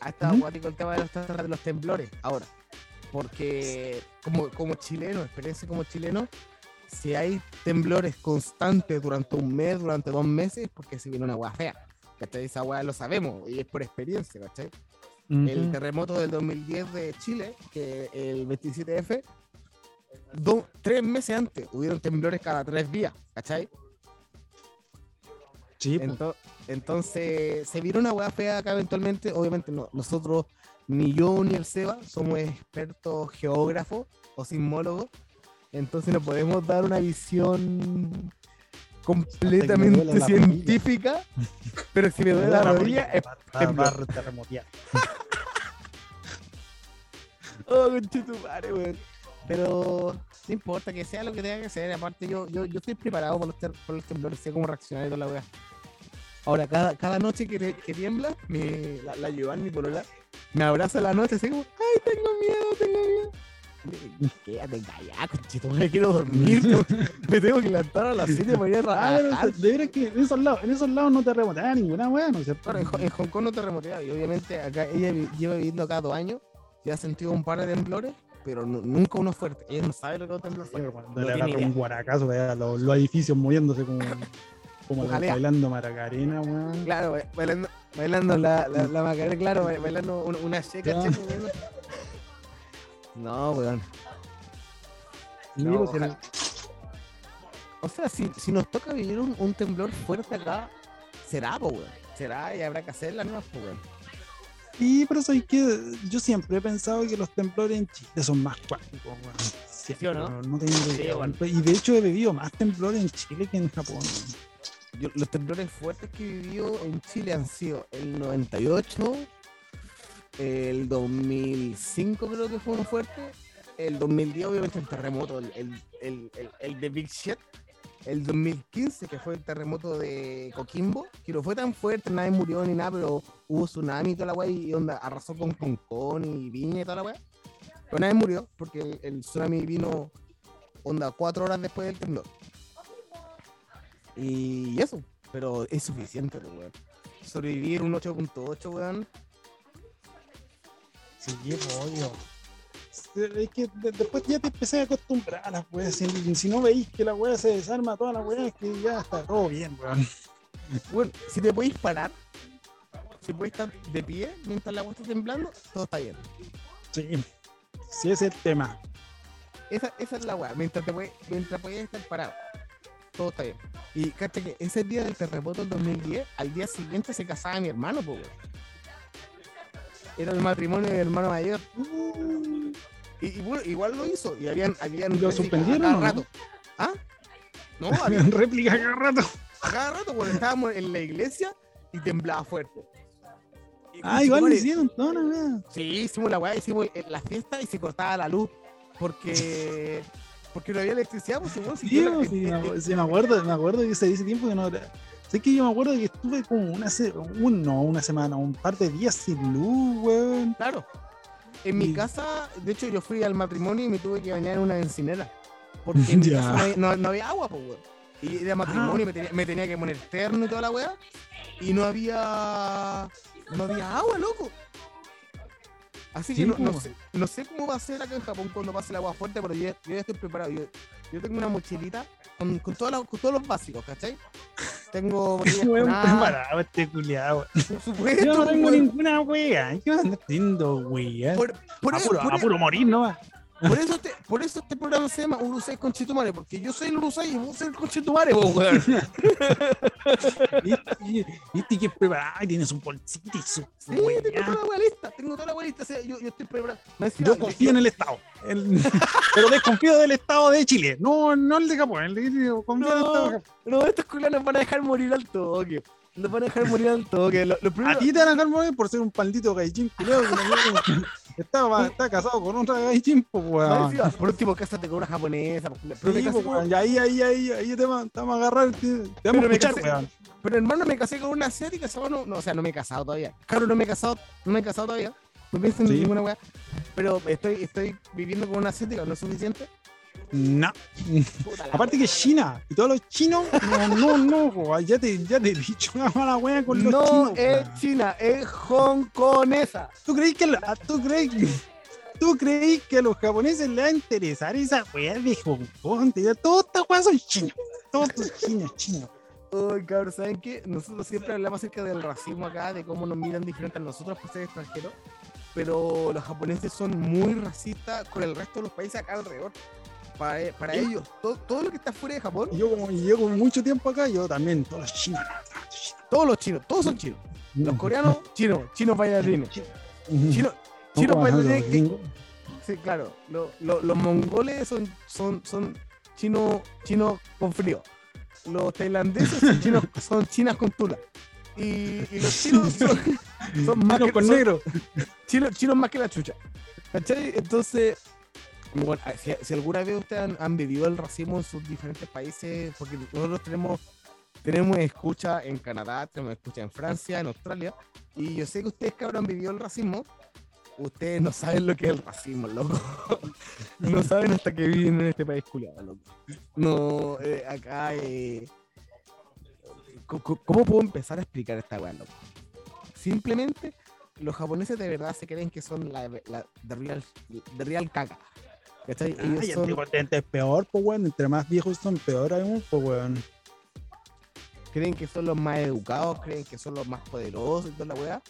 Speaker 1: ha estado acuático el tema de los, de los temblores ahora. Porque como, como chileno, experiencia como chileno, si hay temblores constantes durante un mes, durante dos meses, es porque se viene una agua fea. ¿Cachai? Esa agua lo sabemos y es por experiencia, ¿cachai? El terremoto del 2010 de Chile, que el 27F, do- tres meses antes hubieron temblores cada tres días, ¿cachai?
Speaker 2: Sí.
Speaker 1: Ento- entonces, se vieron una hueá fea acá eventualmente. Obviamente, no, nosotros, ni yo ni el Seba, somos expertos geógrafos o sismólogos. Entonces, no podemos dar una visión completamente científica. Pero si me duele la rodilla, es. Oh, conchetumare, weón. Pero no importa que sea lo que tenga que ser. Aparte, yo, yo, yo estoy preparado por los, por los temblores, sé cómo reaccionar y toda la weá. Ahora, cada, cada noche que, tiembla, mi, la, la Giovanni polola, me abraza la noche así como, ay, tengo miedo, tengo miedo. Quédate callado, conchetumare, quiero dormir. me tengo que levantar a las 7 para ir a
Speaker 2: Ah,
Speaker 1: trabajar.
Speaker 2: de veras que en esos lados, en esos lados no terremotea ninguna weá, ¿no es cierto?
Speaker 1: Claro, en, Ho- en Hong Kong no terremotea y obviamente acá ella lleva viviendo acá dos años y ha sentido un par de temblores, pero nu- nunca uno fuerte. Ella no sabe lo que es un temblor fuerte.
Speaker 2: Cuando
Speaker 1: No
Speaker 2: le agarra un guaracazo, vea, los, los edificios moviéndose como, como la- bailando Maracarena, weón.
Speaker 1: Claro, ba- bailando, bailando la, la, la Macarena, claro, ba- bailando una, una checa, checa. No, weón. No. O sea, si, si nos toca vivir un, un temblor fuerte acá, será, po, weón. Será y habrá que hacerla, no, po, weón.
Speaker 2: Sí, pero soy que yo siempre he pensado que los temblores en Chile son más cuánticos, weón.
Speaker 1: ¿Sí o no?
Speaker 2: No tengo
Speaker 1: Sí,
Speaker 2: idea,
Speaker 1: bueno.
Speaker 2: Y de hecho he vivido más temblores en Chile que en Japón.
Speaker 1: Yo- los temblores fuertes que vivió en Chile han sido el 98, el 2005 creo que fue uno fuerte, el 2010 obviamente un terremoto, el, el, el, el- el de Big Shit, el 2015 que fue el terremoto de Coquimbo, que no fue tan fuerte, nadie murió ni nada, pero hubo tsunami y toda la weá y onda arrasó con Concón y Viña y toda la weá. Pero nadie murió porque el, el tsunami vino onda cuatro horas después del temblor. Y eso, pero es suficiente, pues, weón. Sobrevivir un 8.8, weón.
Speaker 2: Sí, obvio. Es que de- después ya te empecé a acostumbrar a las weas. Si, si no veis que la wea se desarma toda la wea, es que ya está todo bien, weón.
Speaker 1: Bueno, si te podéis parar, si podéis estar de pie mientras la agua está temblando, todo está bien.
Speaker 2: Sí, sí ese es el tema.
Speaker 1: Esa, esa es la weá, mientras, te puedes, mientras podías estar parado, todo está bien. Y cacha que ese día del terremoto del 2010, al día siguiente se casaba mi hermano, pues, weón. Era el matrimonio de mi hermano mayor. Y, y bueno, igual lo hizo. Y habían, habían
Speaker 2: ¿Lo
Speaker 1: réplicas
Speaker 2: suspendieron
Speaker 1: cada
Speaker 2: no?
Speaker 1: rato. ¿Ah? No, había
Speaker 2: Réplica cada rato.
Speaker 1: cada rato cuando estábamos en la iglesia y temblaba fuerte. Y
Speaker 2: Ah, igual lo hicieron toda la wea.
Speaker 1: Sí, hicimos la weá, hicimos la fiesta y se cortaba la luz. Porque. Porque no había electricidad, pues. Si
Speaker 2: Sí, pues, sí, me, acuerdo, me acuerdo que ese, ese tiempo que no. Sé que yo me acuerdo que estuve como una, se- un, no, una semana, un par de días sin luz, weón.
Speaker 1: Claro. En mi
Speaker 2: Y-
Speaker 1: casa, de hecho, yo fui al matrimonio y me tuve que bañar en una encinera. Porque en mi
Speaker 2: Ya.
Speaker 1: casa no había, no- no había agua, pues, weón. Y era matrimonio
Speaker 2: Ah.
Speaker 1: y me tenía, me tenía que poner terno y toda la weá. Y no había. No había agua, loco. Así
Speaker 2: Sí,
Speaker 1: que no, no sé, no sé cómo va a ser acá en Japón cuando pase el agua fuerte, pero yo, yo ya estoy preparado. Yo, yo tengo una mochilita con, con, todas las- con todos los básicos, ¿cachai? Tengo
Speaker 2: Weón, preparado este culiado.
Speaker 1: por supuesto,
Speaker 2: Yo no tengo ninguna wea. ¿Qué ando haciendo, wea?
Speaker 1: Por, por,
Speaker 2: A puro,
Speaker 1: por
Speaker 2: a puro morir, ¿no?
Speaker 1: Por eso este, por eso este programa se llama Urusei Conchetumare, porque yo soy el Urusei y vos sois el Conchetumare, po, weón.
Speaker 2: Viste que preparado y tienes un bolsito y su
Speaker 1: Sí, tengo toda la weá lista, tengo toda la weá lista, o sea, yo, yo estoy preparado. Decía,
Speaker 2: Yo confío en el Estado. El- pero desconfío del Estado de Chile. No, no el de Japón. El de, confío en el Estado de
Speaker 1: No,
Speaker 2: Japón.
Speaker 1: no, estos culiados nos van a dejar morir al toque. Nos van a dejar morir al toque. Lo, lo
Speaker 2: A ti te van a dejar morir por ser un culiao que no- está, está casado con otra gaijin, pues, weón.
Speaker 1: por último, cásate con una japonesa. po, Pero, me
Speaker 2: Sí,
Speaker 1: casé
Speaker 2: y ahí, ahí, ahí, ahí te va- te vamos a agarrar, te, te vamos a
Speaker 1: Pero me
Speaker 2: escuchar,
Speaker 1: casé-
Speaker 2: weón.
Speaker 1: pero hermano, me casé con una asiática. No, no, o sea, no me he casado todavía. Claro, no me he casado, no me he casado todavía. No pienso en
Speaker 2: Sí.
Speaker 1: ninguna weá. Pero estoy, estoy viviendo con una asiática, ¿no es suficiente?
Speaker 2: No. Aparte que es China y todos los chinos, no, no, no, ya te, ya te he dicho una mala weá con los
Speaker 1: no
Speaker 2: chinos.
Speaker 1: es
Speaker 2: weón.
Speaker 1: china, es hongkonesa.
Speaker 2: ¿Tú crees que la- tú crees tú crees que a los japoneses les va a interesar esa weá de Hong Kong? Todas estas weas son chinos. Todos son chinos, chinos.
Speaker 1: Uy, cabrón, ¿saben qué? Nosotros siempre hablamos acerca del racismo acá, de cómo nos miran diferente a nosotros por ser extranjeros, pero los japoneses son muy racistas con el resto de los países acá alrededor. Para, e, para ellos, todo, todo lo que está fuera de Japón,
Speaker 2: yo como llevo mucho tiempo acá, yo también, todos los chinos.
Speaker 1: todos los chinos, todos son chinos. Los coreanos, chinos, chinos bailarines. Chinos,
Speaker 2: No
Speaker 1: chinos bailarines, que- sí, claro. lo- lo- los mongoles son, son, son chinos, chinos con frío. Los tailandeses son, chinos, son chinas con tula. Y, y los chinos son, son más que-
Speaker 2: con negro.
Speaker 1: chinos, chinos más que la chucha. ¿Cachai? Entonces, bueno, ah, si, alguna vez ustedes han, vivido el racismo en sus diferentes países, porque nosotros tenemos, tenemos escucha en Canadá, tenemos escucha en Francia, en Australia, y yo sé que ustedes, cabrón, han vivido el racismo. Ustedes no saben lo que es el racismo, loco. no saben hasta que viven en este país culiado, loco. No, eh, acá, eh, ¿cómo puedo empezar a explicar esta weá, loco? Simplemente los japoneses de verdad se creen que son la, real de real caca. Son-
Speaker 2: continente es peor, pues weón. Entre más viejos son, peor aún, pues weón.
Speaker 1: creen que son los más educados, creen que son los más poderosos y toda la weá.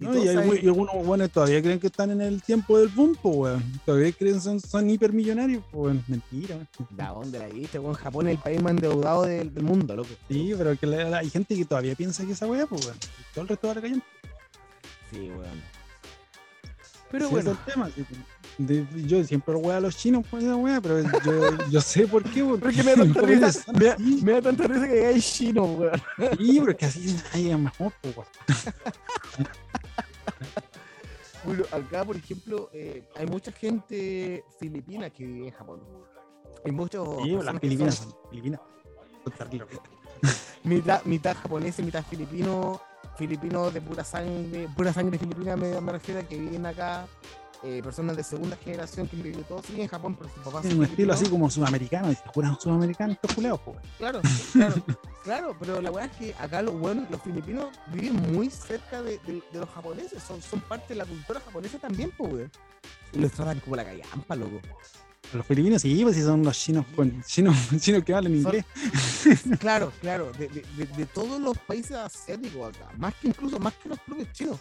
Speaker 1: Y
Speaker 2: No, y, hay-
Speaker 1: saben-
Speaker 2: y algunos buenos todavía creen que están en el tiempo del boom, pues weón. Todavía creen que son, son hipermillonarios, pues weón. Mentira, weón.
Speaker 1: ¿De dónde la viste? weón? Japón es el país más endeudado del, del mundo, loco.
Speaker 2: Sí, pero que la- la- hay gente que todavía piensa que esa weá, pues weón. Todo el resto va a caer.
Speaker 1: Sí, weón. Pero
Speaker 2: Sí,
Speaker 1: bueno,
Speaker 2: es el tema. sí. De- yo siempre lo weá a los chinos por esa weá, pero yo, yo sé por qué. Porque,
Speaker 1: porque me da tanta risa,
Speaker 2: son
Speaker 1: me da,
Speaker 2: así.
Speaker 1: me da tanta risa que hay chino, weón.
Speaker 2: Sí, porque así ay, es mejor, weón.
Speaker 1: Bueno, acá, por ejemplo, eh, hay mucha gente filipina que vive en Japón. Hay muchos
Speaker 2: Sí, las
Speaker 1: que
Speaker 2: Filipinas
Speaker 1: son
Speaker 2: son Filipinas.
Speaker 1: Mitad, mitad japonés y mitad filipino, filipinos de pura sangre, pura sangre filipina me, me refiero a que viven acá, eh, personas de segunda generación que han vivido todos sí en Japón, pero sus papás son
Speaker 2: un estilo así como sudamericano. Y se juran sudamericanos, estos culeados, pues.
Speaker 1: Claro, claro, claro, pero la verdad es que acá los buenos, los filipinos viven muy cerca de, de- de los japoneses, son, son parte de la cultura japonesa también, pues, weón. Y los tratan como la callampa, loco.
Speaker 2: Los filipinos sí, pues sí son los chinos, con, chinos, chinos que hablan inglés.
Speaker 1: Claro, claro, de, de- de- todos los países asiáticos acá, más que incluso más que los propios chinos.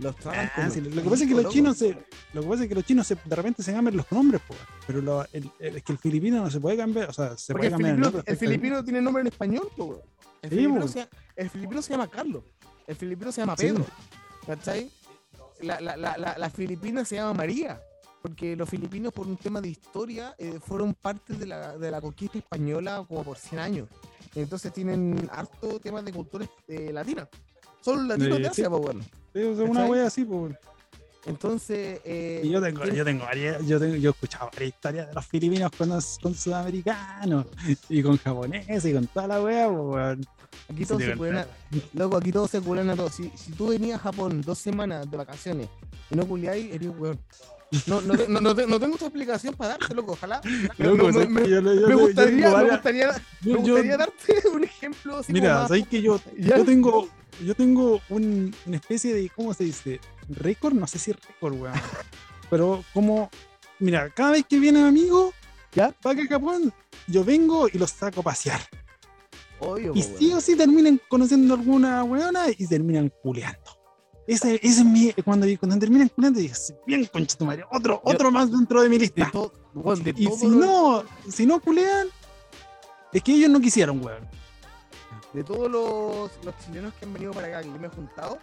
Speaker 1: Los tratan
Speaker 2: Ah, sí, lo, que pasa es que los chinos se, lo que pasa es que los chinos se, de repente se cambian los nombres, pues, pero lo- el- el- es que el filipino no se puede cambiar, o sea, se
Speaker 1: Porque
Speaker 2: puede
Speaker 1: el
Speaker 2: cambiar el
Speaker 1: filipino, el filipino tiene nombre en español, po, el,
Speaker 2: Sí,
Speaker 1: filipino
Speaker 2: po.
Speaker 1: se, el filipino se llama Carlos. El filipino se llama
Speaker 2: Sí.
Speaker 1: Pedro. ¿Cachai? La, la, la, la, la filipina se llama María. Porque los filipinos, por un tema de historia, eh, fueron parte de la, de la conquista española como por 100 años. Entonces tienen harto temas de cultura eh, latina. Son latinos
Speaker 2: Eh,
Speaker 1: de
Speaker 2: sí.
Speaker 1: Asia, po, weón.
Speaker 2: Sí, o sea, una wea así, pues.
Speaker 1: Entonces. eh,
Speaker 2: Y yo tengo, yo tengo varias, yo tengo, yo he escuchado varias historias de los filipinos con, los- con sudamericanos y con japoneses y con toda la wea, pues.
Speaker 1: Aquí todos
Speaker 2: Sí,
Speaker 1: se a, loco, aquí todos se curan a todos. Si, si tú venías a Japón dos semanas de vacaciones y no culiáis, eres weón. No, no, no, no te- no tengo otra explicación para darte, loco. Ojalá.
Speaker 2: Loco,
Speaker 1: no,
Speaker 2: ¿sabes
Speaker 1: me- gustaría, darte un ejemplo
Speaker 2: Mira, sabes que yo,
Speaker 1: ¿Ya?
Speaker 2: yo tengo, yo tengo un- una especie de, ¿cómo se dice? Récord, no sé si récord, weón. Pero como, mira, cada vez que vienen amigos,
Speaker 1: ¿Ya?
Speaker 2: para acá a Japón, yo vengo y los saco a pasear.
Speaker 1: Obvio,
Speaker 2: Y sí o sí terminan conociendo alguna weona y terminan culeando. Ese, ese es mi, cuando, cuando terminan culeando, digo, bien, concha tu madre, otro,
Speaker 1: Yo-
Speaker 2: otro más dentro de mi
Speaker 1: De
Speaker 2: lista.
Speaker 1: de
Speaker 2: Y si
Speaker 1: lo-
Speaker 2: no, si no culean, es que ellos no quisieron, weón.
Speaker 1: de todos los, los chilenos que han venido para acá, que yo me he juntado,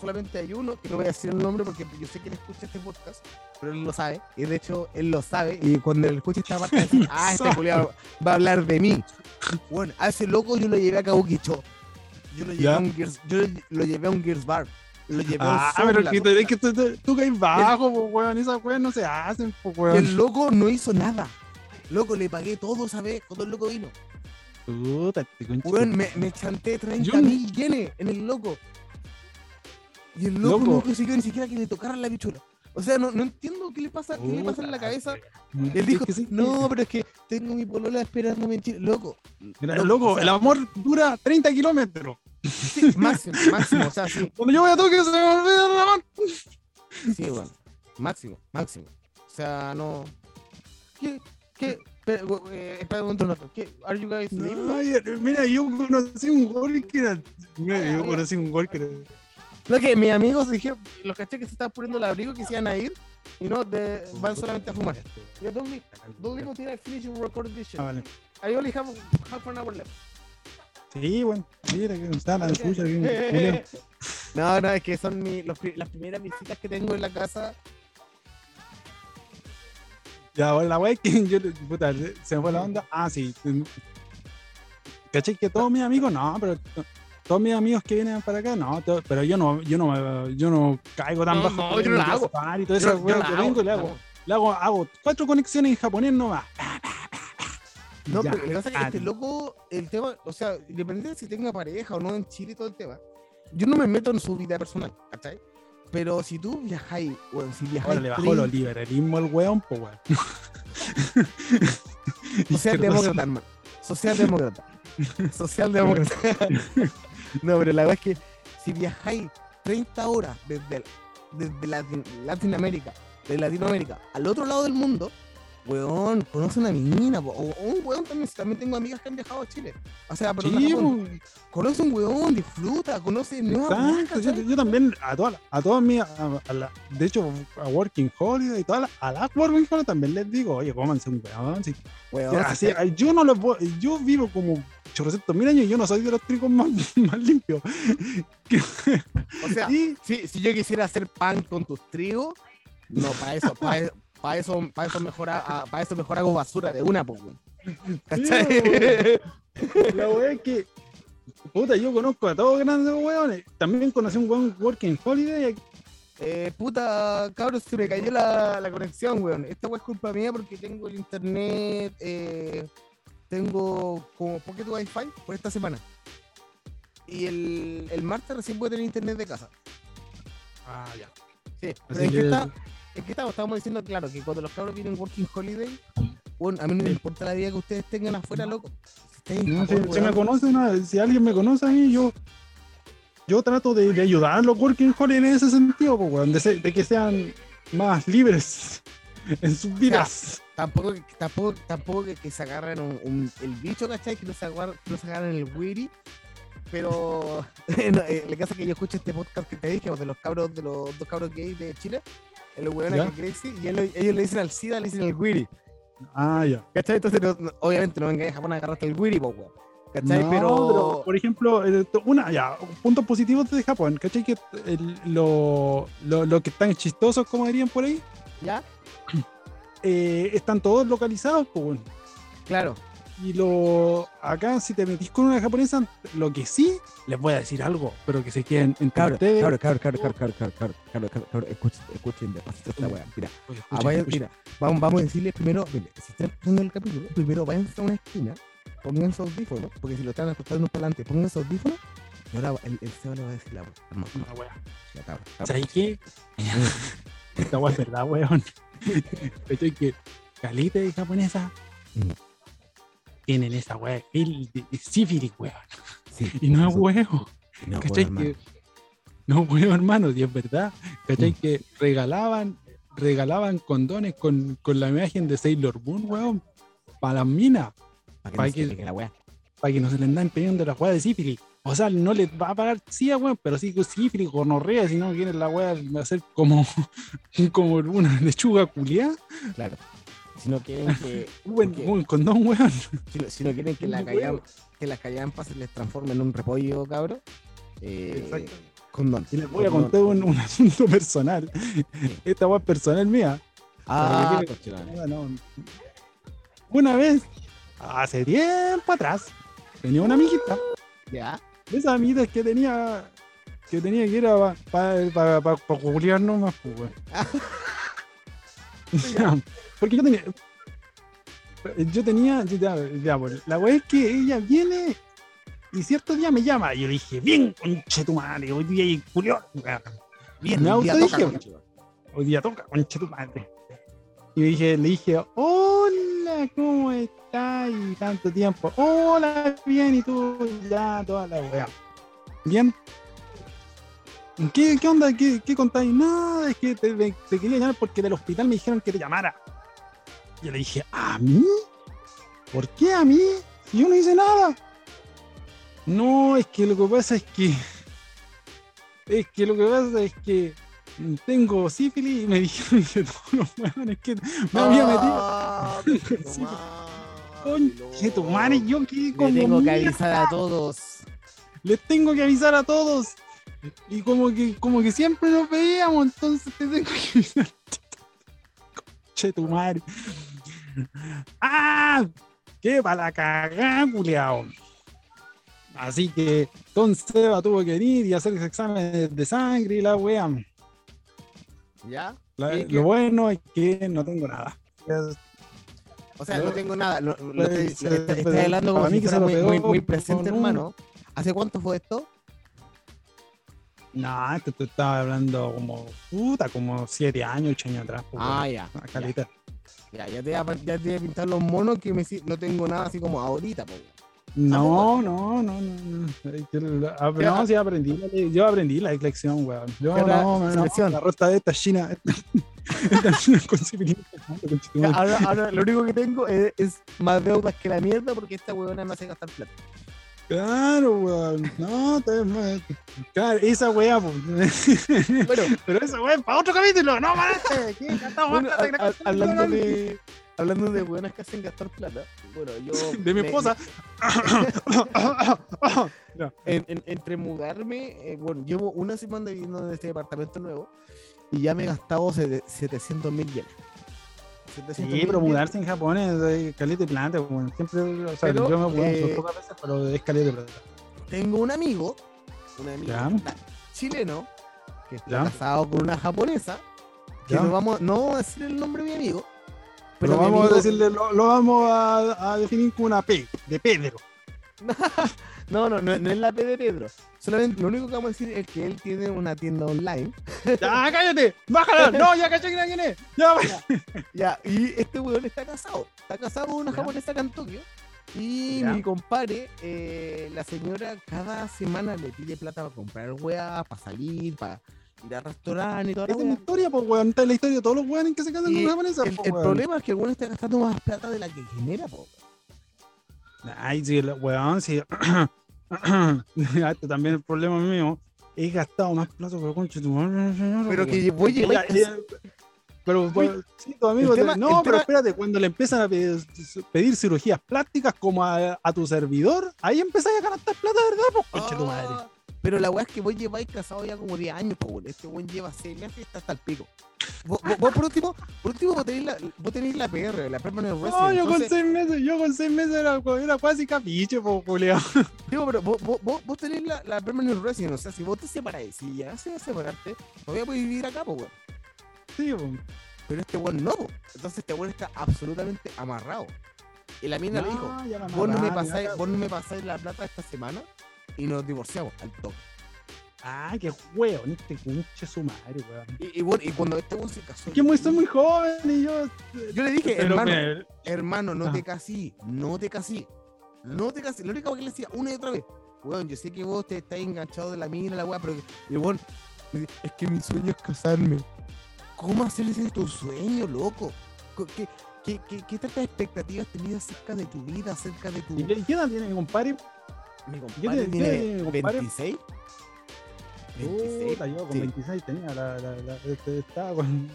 Speaker 1: solamente hay uno, que no voy a decir el nombre porque yo sé que él escucha este podcast, pero él lo sabe, y de hecho él lo sabe, y cuando él escuche esta parte, va a decir, ah, este
Speaker 2: sabe.
Speaker 1: culiao va a hablar de mí. Bueno, a ese loco yo lo llevé a Kabukicho. Yo lo llevé,
Speaker 2: ¿Ya?
Speaker 1: a un Gears, yo lo llevé a un Gears Bar. Lo llevé
Speaker 2: Ah, pero que, es que tú, tú, tú caes bajo, weón. Esas weas no se hacen, weón.
Speaker 1: el loco no hizo nada. Loco, le pagué todo esa vez cuando el loco vino.
Speaker 2: Puta, te concha tu-
Speaker 1: Weón, me, me chanté 30
Speaker 2: Yo-
Speaker 1: mil yenes en el loco. Y el loco,
Speaker 2: Loco.
Speaker 1: no consiguió ni siquiera que le tocaran la bichula. O sea, no, no entiendo qué le pasa, qué le pasa en la cabeza. él dijo,
Speaker 2: que sí,
Speaker 1: no, pero es que tengo mi polola esperándome en Chile. Loco. Loco,
Speaker 2: loco,
Speaker 1: o sea,
Speaker 2: el amor dura 30 kilómetros.
Speaker 1: Sí, máximo, máximo. O sea, sí,
Speaker 2: Cuando yo voy a Tokio se me olvida el amor.
Speaker 1: sí, weón. Máximo, máximo. O sea, no. ¿Qué? ¿Qué? Espera, eh, un. ¿Qué? ¿Are you guys?
Speaker 2: Ay, mira, yo conocí un gol que era. Mira, yo conocí un gol que era.
Speaker 1: Lo que mis amigos dijeron, los caché que se estaban poniendo el abrigo que se iban a ir y no de, van solamente a fumar. Yo don't leave, don't leave until I finish your recording this shit.
Speaker 2: Ah, vale.
Speaker 1: I only have half an hour left.
Speaker 2: Sí, bueno. Mira, que está la que- Julio.
Speaker 1: no, no, es que son mi, los las primeras visitas que tengo en la casa.
Speaker 2: Ya, ahora la wea es que yo, puta, se me fue la onda. Ah, sí. ¿Cachai? Que todos mis amigos, no, pero to- todos mis amigos que vienen para acá, no, pero yo no, yo no, me- yo no caigo tan
Speaker 1: No,
Speaker 2: bajo.
Speaker 1: no, yo no la hago.
Speaker 2: Y todo
Speaker 1: Yo-
Speaker 2: eso,
Speaker 1: yo
Speaker 2: weón,
Speaker 1: la
Speaker 2: que
Speaker 1: hago,
Speaker 2: vengo y le hago. le hago, hago cuatro conexiones en japonés nomás.
Speaker 1: No,
Speaker 2: Ya,
Speaker 1: pero lo que pasa es que este loco, el tema, o sea, independiente de si tenga pareja o no en Chile y todo el tema, yo no me meto en su vida personal, ¿cachai? Pero si tú viajáis, bueno, si viajáis.
Speaker 2: Ahora le bajó
Speaker 1: 30
Speaker 2: los liberalismo al weón, pues weón.
Speaker 1: Socialdemócrata, hermano. Socialdemócrata. Socialdemócrata. no, pero la verdad es que si viajáis 30 horas desde, desde Latin- Latinoamérica, de Latinoamérica al otro lado del mundo, weón, conoce una mina, po, o, un weón también, también tengo amigas que han viajado a Chile. O sea, pero
Speaker 2: Sí,
Speaker 1: conoce un weón, disfruta, conoce nuevas
Speaker 2: Exacto, yo, también a todas a todas mis a- a la- de hecho a Working Holiday y todas las a las Working Holiday también les digo, oye, cómanse un weón. si-
Speaker 1: Weón,
Speaker 2: así, yo no los yo vivo como chorrocientos mil años y yo no soy de los tricos más, más limpios.
Speaker 1: o sea,
Speaker 2: Y
Speaker 1: si, si yo quisiera hacer pan con tus trigos, no, para eso, para eso, para eso, para eso mejor, para eso mejor hago basura de una, pues, weón. ¿Cachai?
Speaker 2: la weá es que puta, yo conozco a todos grandes weones. También conocí un weón Working Holiday.
Speaker 1: Eh, puta, cabros, se me cayó la, la conexión, weón. Esta weá es culpa mía porque tengo el internet, eh, tengo como pocket wifi por esta semana. Y el, el martes recién voy a tener internet de casa.
Speaker 2: Ah, ya.
Speaker 1: Sí, pero
Speaker 2: Así
Speaker 1: es que,
Speaker 2: que-
Speaker 1: está- es que estamos, estábamos diciendo, claro, que cuando los cabros vienen working holiday, bueno, a mí no me importa la vida que ustedes tengan afuera, loco. Si ustedes en
Speaker 2: No, si,
Speaker 1: Japón,
Speaker 2: si me conoce una, si alguien me conoce a mí, yo, yo trato de, de ayudar a los working holiday en ese sentido, pues, weón, de, se- de que sean más libres en sus vidas.
Speaker 1: tampoco, tampoco, tampoco que, que se agarren un, un- el bicho, ¿cachai? Que no se agarren, que no se agarren el wiri. Pero eh, le caso que yo escucho este podcast que te dije, de los cabros, de los dos cabros gays de Chile, el weón que crazy, y él- ellos le dicen al SIDA, le dicen el wiri.
Speaker 2: Ah, ya.
Speaker 1: ¿Cachai? Entonces, no- obviamente no venga a Japón a agarrarte el wiri, po, weón. ¿Cachai?
Speaker 2: No,
Speaker 1: pero...
Speaker 2: por ejemplo, eh, una, ya, puntos positivos de Japón, ¿cachai? Que el- lo, lo, lo que están chistosos, como dirían por ahí,
Speaker 1: ¿Ya?
Speaker 2: eh, están todos localizados, pues.
Speaker 1: Claro.
Speaker 2: Y lo acá, si te metís con una japonesa, lo que sí, les voy a decir algo, pero que se queden entre
Speaker 1: Cabro,
Speaker 2: ustedes.
Speaker 1: cabro, cabro, cabro, cabro, cabro, cabro, cabro, cabro, cabro, cabro, escuchen, escuchen despacito esta weá. Mira,
Speaker 2: Oye,
Speaker 1: ah,
Speaker 2: escuchen.
Speaker 1: mira, vamos, vamos a decirles primero, mire, si están escuchando el capítulo, primero váyanse a una esquina, pongan sus audífonos, porque si lo están escuchando para adelante, pongan sus audífonos, y ahora el, el CEO le va a decir la weá. Ya, cabro, cabro.
Speaker 2: ¿Sabes qué? Esta wea es verdad, weón. ¿Cachai? Que calita de japonesa
Speaker 1: Mm.
Speaker 2: Tienen esa el de- sífilis, weón.
Speaker 1: Sí,
Speaker 2: Y no es huevo.
Speaker 1: No,
Speaker 2: ¿Cachai? que, no, hermano, y es verdad. ¿Cachai?
Speaker 1: Mm.
Speaker 2: Que regalaban, regalaban condones con, con la imagen de Sailor Moon, weón, para las minas,
Speaker 1: para
Speaker 2: pa'
Speaker 1: que,
Speaker 2: que-
Speaker 1: la weá.
Speaker 2: para que no se le andan pidiendo la weá de sífilis. O sea, no les va a pagar sí, weón, pero sí con sífilis, gonorrea, si no quieren la weá va a ser como, como una lechuga culiada.
Speaker 1: Claro. Si no quieren que,
Speaker 2: Un buen,
Speaker 1: Porque-
Speaker 2: un condón, weón.
Speaker 1: si no, si no quieren que la callampa, que la callampa se les transforme en un repollo, cabrón. Eh,
Speaker 2: Exacto.
Speaker 1: condón.
Speaker 2: Y les voy a contar un, un asunto personal. Esta weá es personal mía.
Speaker 1: Ah,
Speaker 2: Ah, no. Una vez, hace tiempo atrás, tenía una amiguita.
Speaker 1: ya.
Speaker 2: Esas amiguitas que tenía, que tenía que era para pa, pa, pa, googlear nomás, pues, Porque yo tenía. Yo tenía. yo- ya, ya, la weá es que ella viene y cierto día me llama. Y yo le dije, bien, conche tu madre, hoy día hay culión.
Speaker 1: Bien,
Speaker 2: Me
Speaker 1: hoy día toca, conche,
Speaker 2: hoy día toca, concha tu madre. Y le dije, le dije, hola, ¿cómo estás? Y tanto tiempo. Hola, bien, y tú, ya, toda la weá. Bien. ¿Qué, qué onda? ¿Qué, qué contáis? Nada, es que te, te- te quería llamar porque del hospital me dijeron que te llamara. Y yo le dije, ¿a mí? ¿Por qué a mí? Si yo no hice nada. No, es que lo que pasa es que. Es que lo que pasa es que tengo sífilis y me dijeron que todos los weones que me había metido.
Speaker 1: Ah, conche tu madre,
Speaker 2: yo que
Speaker 1: Le
Speaker 2: como
Speaker 1: tengo que avisar a todos.
Speaker 2: les tengo que avisar a todos. Y como que, como que siempre nos veíamos, entonces te tengo que avisar. Conche tu madre. ¡Ah! ¡Qué para la cagada, culiao! Así que Don Seba tuvo que venir y hacer exámenes de sangre y la wea.
Speaker 1: ¿Ya?
Speaker 2: Lo bueno es que no tengo nada.
Speaker 1: O sea, no tengo nada. Lo, lo
Speaker 2: Pues,
Speaker 1: estoy, estoy-
Speaker 2: pues,
Speaker 1: estoy hablando como
Speaker 2: para mí
Speaker 1: si
Speaker 2: que se
Speaker 1: muy,
Speaker 2: pegó
Speaker 1: muy, muy presente, hermano. ¿Hace cuánto fue esto?
Speaker 2: No, esto te estaba hablando como puta, como siete años, ocho años atrás. pues,
Speaker 1: Ah, ya.
Speaker 2: Caleta.
Speaker 1: Ya, ya te voy a, ya te voy a pintar los monos que me, no tengo nada así como ahorita, po.
Speaker 2: No, no, no, no, no. Ah. No, sí aprendí, yo aprendí la lección, weón. Yo
Speaker 1: ¿Qué era
Speaker 2: no, no, la rota de esta China,
Speaker 1: ahora, ahora lo único que tengo es, es más deudas que la mierda porque esta huevona me hace gastar plata.
Speaker 2: Claro, weón. No, te, claro, esa weá.
Speaker 1: Bueno,
Speaker 2: Pero esa weá para otro capítulo, no, manate. ¿Qué? Gastamos
Speaker 1: bueno,
Speaker 2: más plata que la
Speaker 1: a- a-
Speaker 2: concha
Speaker 1: hablando de hablando de hueonas que hacen gastar plata, bueno, yo
Speaker 2: de mi
Speaker 1: me-
Speaker 2: esposa.
Speaker 1: en- en- entre mudarme, eh, bueno, llevo una semana viviendo en este departamento nuevo y ya me he gastado sete- 700 mil yenes. 700
Speaker 2: Sí, pero mudarse en Japón es de caleta y plata, weón. Siempre, o sea,
Speaker 1: Pero,
Speaker 2: yo me mudo
Speaker 1: eh,
Speaker 2: pocas veces, pero es caleta plata.
Speaker 1: Tengo un amigo, un amigo chileno, que está
Speaker 2: Ya.
Speaker 1: casado con una japonesa, que no vamos, no vamos a decir el nombre de mi amigo,
Speaker 2: Pero
Speaker 1: mi
Speaker 2: vamos
Speaker 1: amigo-
Speaker 2: a decirle, lo, lo vamos a, a definir como una P, de Pedro.
Speaker 1: No, no, no, no es la P de Pedro. Solamente lo único que vamos a decir es que él tiene una tienda online.
Speaker 2: ¡Ya, cállate! ¡Bájala! ¡No, ya caché quién es! ¡Ya,
Speaker 1: Ya, y este weón está casado. Está casado con una japonesa acá en Tokio. Y
Speaker 2: Ya.
Speaker 1: mi compadre, eh, la señora cada semana le pide plata para comprar weá, para salir, para ir a restaurantes y
Speaker 2: Esta es una historia, pues, weón. Esta es la historia de todos los weones que se casan con japonesas,
Speaker 1: El, el
Speaker 2: weón.
Speaker 1: problema es que el weón está gastando más plata de la que genera, po.
Speaker 2: Ay, sí, weón, sí. Este también es el problema mío. He gastado más plata que concha tu madre, señora,
Speaker 1: Pero que voy a
Speaker 2: ya, Pero, pero, sí, tu amigo,
Speaker 1: tema-
Speaker 2: te- no, pero
Speaker 1: tema-
Speaker 2: espérate, cuando le empiezan a pedir, pedir cirugías plásticas como a, a tu servidor, ahí empezáis a gastar plata, ¿verdad? Pues, concha tu madre.
Speaker 1: Pero la weá es que vos lleváis casado ya como 10 años, po. Este weón lleva 6 meses y está hasta el pico. Vos, vos- vos, por último, por último vos tenéis la, vos tenéis la PR, la Permanent
Speaker 2: No,
Speaker 1: Resident.
Speaker 2: yo con
Speaker 1: entonces-
Speaker 2: seis meses, yo con seis meses era, era casi capiche, po, Julio.
Speaker 1: Digo, pero vos, vos, vos, tenés la, la Permanent Resident, o sea, si vos te separáis, si ya se va a separarte, todavía puedes vivir acá, po, weón.
Speaker 2: Sí, po.
Speaker 1: Pero este weón no, po. Entonces este weón está absolutamente amarrado. Y la mina le dijo,
Speaker 2: No, ya la
Speaker 1: vos no, me pasáis, vos no me pasáis la plata esta semana y nos divorciamos al toque.
Speaker 2: Ah, qué hueón, este conche su madre, weón.
Speaker 1: Y, y, bueno, y cuando este weón se casó.
Speaker 2: Es que muy, soy muy joven y yo.
Speaker 1: Yo le dije,
Speaker 2: pero
Speaker 1: hermano,
Speaker 2: me-
Speaker 1: hermano, no
Speaker 2: Ah.
Speaker 1: te casí, no te casí, no te casí. Lo único que le decía una y otra vez, weón, yo sé que vos te estás enganchado de la mina, la weá, pero y weón, es que mi sueño es casarme. ¿Cómo hacer ese tu sueño, loco? Co- ¿Qué, qué, qué, qué tantas expectativas tenías acerca de tu vida, acerca de tu...
Speaker 2: ¿Y qué, qué edad tiene mi compadre?
Speaker 1: Mi
Speaker 2: ¿Qué
Speaker 1: compadre tiene
Speaker 2: qué, compadre?
Speaker 1: 26. 26.
Speaker 2: Puta, yo con
Speaker 1: sí.
Speaker 2: 26 tenía la, la, la- este, estaba con,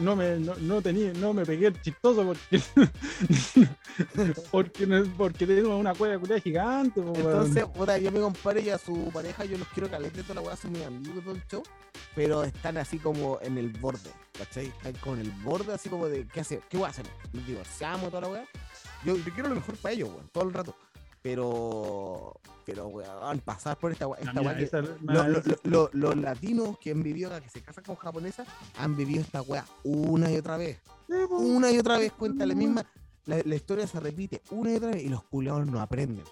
Speaker 2: no me no, no tenía no me pegué el chistoso porque porque porque tengo una cueva culia gigante po.
Speaker 1: Entonces, puta, yo mi compadre y a su pareja, yo los quiero calete, toda la weá, son mis amigos todo el show, pero están así como en el borde, ¿cachai? Están con el borde así como de, ¿qué hacer? ¿Qué voy a hacer? ¿Nos divorciamos toda la weá? Yo, yo quiero lo mejor para ellos, weón, todo el rato. Pero, pero, weón, pasar por esta esta weá que- lo- lo- lo- los latinos que han vivido que se casan con japonesas, han vivido esta weá una y otra vez. Una y otra vez cuenta la misma, la, la historia se repite una y otra vez y los culiados no aprenden.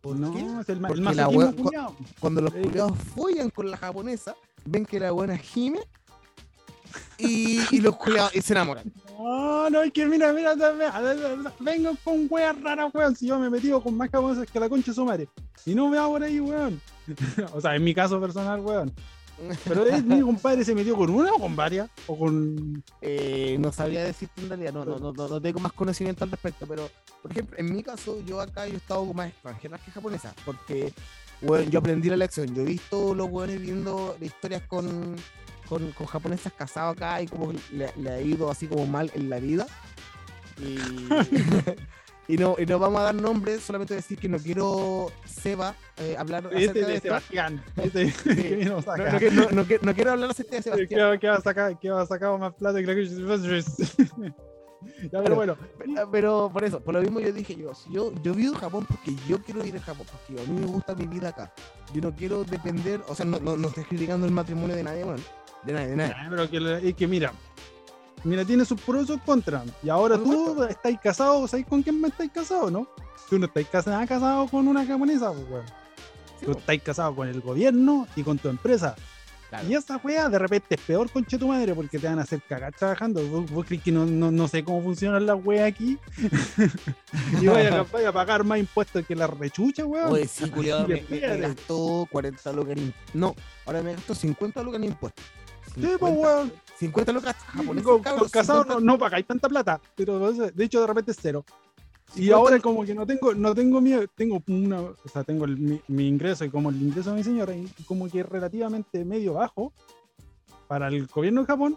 Speaker 1: ¿Por
Speaker 2: no,
Speaker 1: qué?
Speaker 2: es el, ma-
Speaker 1: Porque
Speaker 2: el
Speaker 1: la
Speaker 2: masoquismo
Speaker 1: wea- cu-
Speaker 2: culiao.
Speaker 1: Cuando los culiados follan con la japonesa, ven que la buena gime y, y los culiados y se enamoran.
Speaker 2: No, no, es que mira, mira, vengo con weas raras, weón. Si yo me he metido con más japoneses que la concha de su madre. Y no me hago por ahí, weón. o sea, en mi caso personal, weón. Pero es, mi compadre se metió con una o con varias. O con.
Speaker 1: Eh, no sabría decirte en realidad, no, no, no, tengo más conocimiento al respecto, pero por ejemplo, en mi caso, yo acá yo he estado con más extranjeras que japonesas, porque bueno, yo aprendí la lección, yo he visto los buenos viendo historias con, con, con japonesas casados acá y como le, le ha ido así como mal en la vida. Y, y no, y no vamos a dar nombres, solamente decir que no quiero Seba eh, hablar acerca
Speaker 2: Este
Speaker 1: de
Speaker 2: de. Sebastián. Este
Speaker 1: No, no quiero hablar acerca de Sebastián.
Speaker 2: Que, va a sacar, que va a sacar más plata que la. Ya, pero bueno.
Speaker 1: Pero, pero por eso, por lo mismo yo dije, yo, yo, yo vivo en Japón porque yo quiero ir a Japón, porque a mí me gusta mi vida acá. Yo no quiero depender, o sea, no, no, no estoy criticando el matrimonio de nadie, bueno, de nadie, de nadie.
Speaker 2: Pero que, es que mira, mira, tiene sus pros y sus contras. Y ahora
Speaker 1: Por
Speaker 2: tú
Speaker 1: supuesto.
Speaker 2: estáis casado, ¿sabes con quién me estáis casado, no? Tú no estáis casado, casado con una japonesa, pues, weón.
Speaker 1: Sí,
Speaker 2: Tú estáis casado con el gobierno y con tu empresa.
Speaker 1: claro.
Speaker 2: Y esa wea de repente es peor conche tu madre porque te van a hacer cagar trabajando. ¿Vos, vos crees que no, no, no sé cómo funcionan las weas aquí? y vaya, a- vaya a pagar más impuestos que la rechucha, weón.
Speaker 1: Oye, sí, culiado, me, me- me gastó 40 lucas en impuestos. No, ahora me gastó 50 lucas en impuestos.
Speaker 2: Sí, pues,
Speaker 1: 50,
Speaker 2: weón.
Speaker 1: 50 lucas japoneses,
Speaker 2: Con, con casado
Speaker 1: 50
Speaker 2: no, no pagáis tanta plata, pero de hecho de repente es cero. Y
Speaker 1: 50
Speaker 2: ahora como que no tengo, no tengo miedo, tengo una, o sea, tengo el- mi, mi ingreso y como el ingreso de mi señora, como que es relativamente medio bajo para el gobierno de Japón,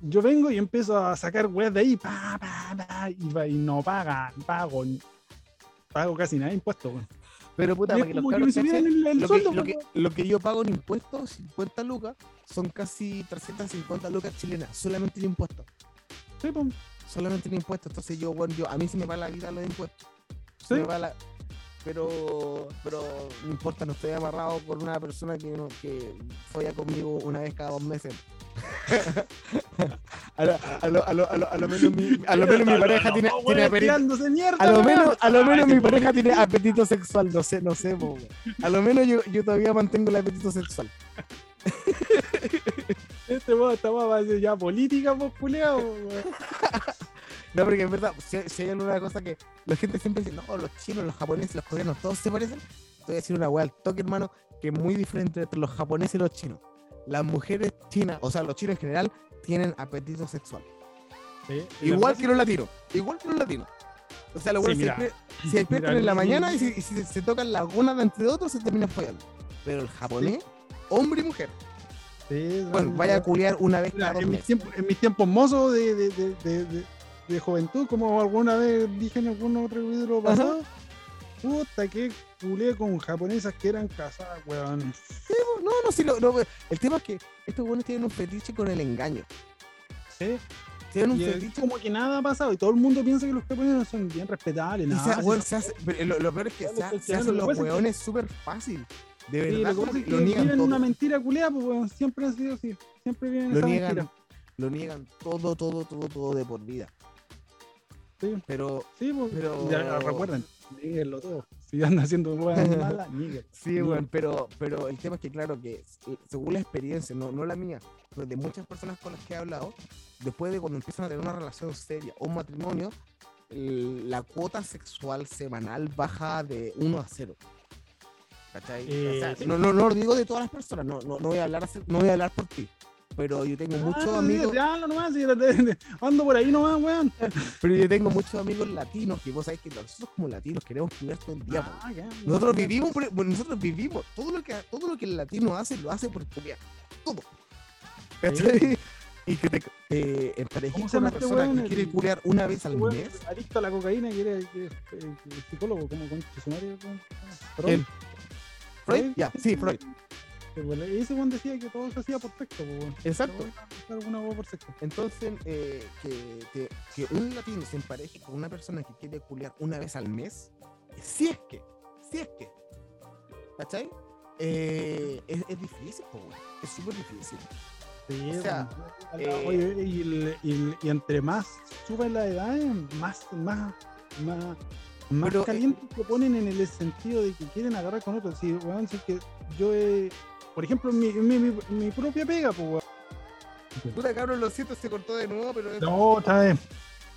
Speaker 2: yo vengo y empiezo a sacar weas de ahí, pa, pa, pa, y, y no pagan, pago, pago casi nada de impuestos.
Speaker 1: Pero puta, para que los
Speaker 2: que
Speaker 1: cabros cachen,
Speaker 2: el, el
Speaker 1: lo, que, lo, que, lo que yo pago en impuestos, 50 lucas, son casi 350 lucas chilenas, solamente en impuestos.
Speaker 2: Sí, pues,
Speaker 1: solamente en impuestos. Entonces yo, bueno, yo, a mí se me va la vida los impuestos.
Speaker 2: Sí.
Speaker 1: me va la- Pero, pero no importa, no estoy amarrado con una persona que, no, que folla conmigo una vez cada dos meses. a, lo, a, lo, a, lo, a, lo, a lo menos mi, a lo menos mi pareja tiene, tiene apetito. A lo menos, a lo menos mi pareja tiene apetito sexual, no sé, no sé, po. A lo menos yo, yo todavía mantengo el apetito sexual.
Speaker 2: Este weón esta weá va a ser ya política, pues, culeado.
Speaker 1: No, porque en verdad, si, si hay alguna cosa que la gente siempre dice, no, los chinos, los japoneses, los coreanos, todos se parecen. Te voy a decir una weá al toque, hermano, que es muy diferente entre los japoneses y los chinos. Las mujeres chinas, o sea, los chinos en general, tienen apetito sexual.
Speaker 2: Sí,
Speaker 1: Igual que los latinos. Igual que los latinos. O sea, los
Speaker 2: Sí,
Speaker 1: se, despiertan- se despiertan
Speaker 2: Mira,
Speaker 1: en la mañana y si, se, tocan la gona de entre otros, se terminan follando. Pero el japonés, hombre y mujer. Bueno, vaya a culiar una vez
Speaker 2: Mira,
Speaker 1: cada dos
Speaker 2: en, mis tiempos, en mis tiempos mozos de, de, de, de, de- de juventud, como alguna vez dije en algún otro video pasado, puta que culé con japonesas que eran casadas, weón.
Speaker 1: No, no, sí, no, no, el tema es que estos buenos tienen un fetiche con el engaño.
Speaker 2: ¿sí?
Speaker 1: Tienen un
Speaker 2: Y es
Speaker 1: fetiche
Speaker 2: como que nada ha pasado y todo el mundo piensa que los japoneses son bien respetables. Nada,
Speaker 1: se,
Speaker 2: si
Speaker 1: weón,
Speaker 2: son-
Speaker 1: se hace- lo, lo peor es que se,
Speaker 2: lo
Speaker 1: ha- se hacen
Speaker 2: lo
Speaker 1: los
Speaker 2: es que-
Speaker 1: weones súper fácil. De
Speaker 2: Sí,
Speaker 1: verdad,
Speaker 2: lo que es
Speaker 1: lo niegan
Speaker 2: viven
Speaker 1: todo.
Speaker 2: una mentira culeada, pues weón, siempre ha sido así. Siempre viven
Speaker 1: Lo
Speaker 2: esa
Speaker 1: niegan,
Speaker 2: mentira.
Speaker 1: lo niegan todo, todo, todo, todo de por vida.
Speaker 2: Sí.
Speaker 1: Pero
Speaker 2: Sí, pues,
Speaker 1: Pero-
Speaker 2: ya recuerden, níguenlo todo. Si anda haciendo weas malas, níguenlo.
Speaker 1: sí, weón, pero, pero el tema es que, claro, que eh, según la experiencia, no, no la mía, pero de muchas personas con las que he hablado, después de cuando empiezan a tener una relación seria o un matrimonio, la cuota sexual semanal baja de 1 a 0. ¿Cachai?
Speaker 2: Eh,
Speaker 1: O sea,
Speaker 2: sí.
Speaker 1: no, no, no lo digo de todas las personas, no, no, no voy a hablar no voy a hablar por ti. Pero yo tengo muchos
Speaker 2: Ah,
Speaker 1: amigos,
Speaker 2: Ya, no nomás, ando por ahí nomás, weón.
Speaker 1: pero yo tengo muchos amigos latinos que vos sabés que nosotros como latinos queremos cuidar todo el día.
Speaker 2: Ah, ya,
Speaker 1: Nosotros
Speaker 2: no,
Speaker 1: vivimos, por- nosotros vivimos, todo lo que todo lo que el latino hace, lo hace por comer. Todo. Y que te eh, emparejes
Speaker 2: ¿Cómo se
Speaker 1: con una
Speaker 2: este
Speaker 1: persona
Speaker 2: weón?
Speaker 1: que quiere
Speaker 2: El-
Speaker 1: culiar una vez al
Speaker 2: Weón,
Speaker 1: mes.
Speaker 2: adicto a la cocaína, que es, eh, psicólogo, como con su madre, weón. Freud.
Speaker 1: ¿Quién? ¿Freud? Ya, sí, Freud.
Speaker 2: Weón, Ese weón decía que todo se hacía por sexo, weón.
Speaker 1: Exacto.
Speaker 2: Alguna por sexo.
Speaker 1: Entonces, eh, que, que un latino se empareje con una persona que quiere culiar una vez al mes, si es que, si es que, ¿cachai? Eh, es, es difícil, po, weón. es súper difícil.
Speaker 2: Sí,
Speaker 1: O sea, eh,
Speaker 2: Oye, y, y y entre más suben la edad, más, más, más, más
Speaker 1: eh,
Speaker 2: calientes se ponen en el sentido de que quieren agarrar con otros. Si, weón, si es que yo he, por ejemplo, mi, mi, mi- mi propia pega, pues, weón.
Speaker 1: Puta cabrón, lo siento, se cortó de nuevo, pero,
Speaker 2: No, está bien.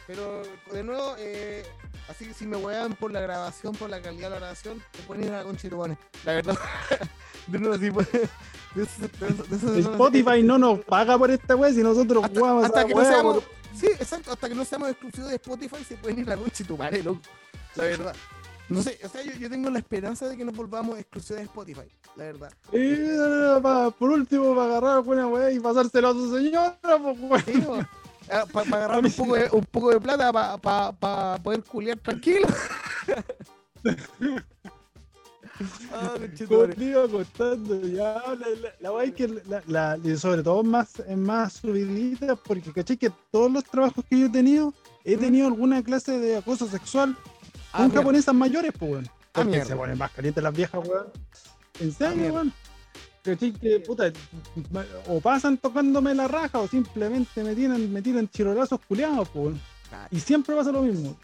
Speaker 1: pero de nuevo, eh, así que si me wean por la grabación, por la calidad de la grabación, te pueden ir a la concha de tu madre. La verdad, de nuevo, sí, pues, de eso- de eso- de
Speaker 2: Spotify no nos paga por esta weá si nosotros
Speaker 1: hasta,
Speaker 2: jugamos
Speaker 1: hasta
Speaker 2: esa
Speaker 1: que no
Speaker 2: weá
Speaker 1: seamos,
Speaker 2: por-
Speaker 1: sí, exacto, hasta que no seamos exclusivos de Spotify se pueden ir a la concha tu madre, loco. La verdad. No sé, o sea, yo, yo tengo la esperanza de que nos volvamos exclusivos de Spotify, la verdad.
Speaker 2: Eh, pa- por último, para agarrar buena weá y pasárselo a su señora, pues.
Speaker 1: Sí, para agarrar un poco de, un poco de plata para poder culiar tranquilo. Ah.
Speaker 2: Contigo contando, ya, la, la, la weá es que la, la- y sobre todo más, más subidita, porque caché que todos los trabajos que yo he tenido, he
Speaker 1: ¿Mm?
Speaker 2: tenido alguna clase de acoso sexual
Speaker 1: Ah,
Speaker 2: con
Speaker 1: mierda.
Speaker 2: japonesas mayores, pues, weón. Porque
Speaker 1: mierda.
Speaker 2: se ponen más calientes las viejas, weón. En
Speaker 1: Ah,
Speaker 2: serio,
Speaker 1: mierda.
Speaker 2: weón. Que, puta, o pasan tocándome la raja o simplemente me tiran, me tiran chirolazos culiados, pues, weón.
Speaker 1: Ah,
Speaker 2: Y siempre pasa lo mismo.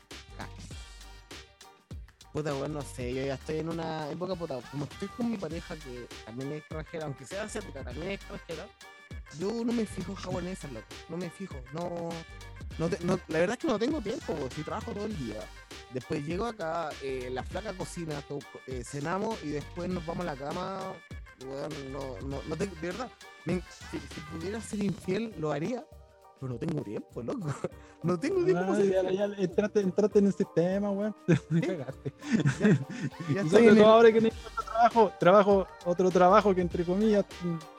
Speaker 1: Puta, weón, no sé, yo ya estoy en una época, puta, como estoy con mi pareja que también es extranjera, aunque sea asiática, también es extranjera, yo no me fijo en japonesas, loco, no me fijo, no, no, te- no- la verdad es que no tengo tiempo, weón, si trabajo todo el día. Después llego acá, eh, la flaca cocina, to- eh, cenamos y después nos vamos a la cama, weón, no, no, no tengo, de verdad, me- si, si pudiera ser infiel, lo haría, pero no tengo tiempo, loco, no tengo tiempo.
Speaker 2: Ah, ya, ya, entraste, entraste en el sistema, weón. Cagaste.
Speaker 1: Ya estoy en el-
Speaker 2: ahora que necesito otro trabajo, trabajo, otro trabajo que entre comillas,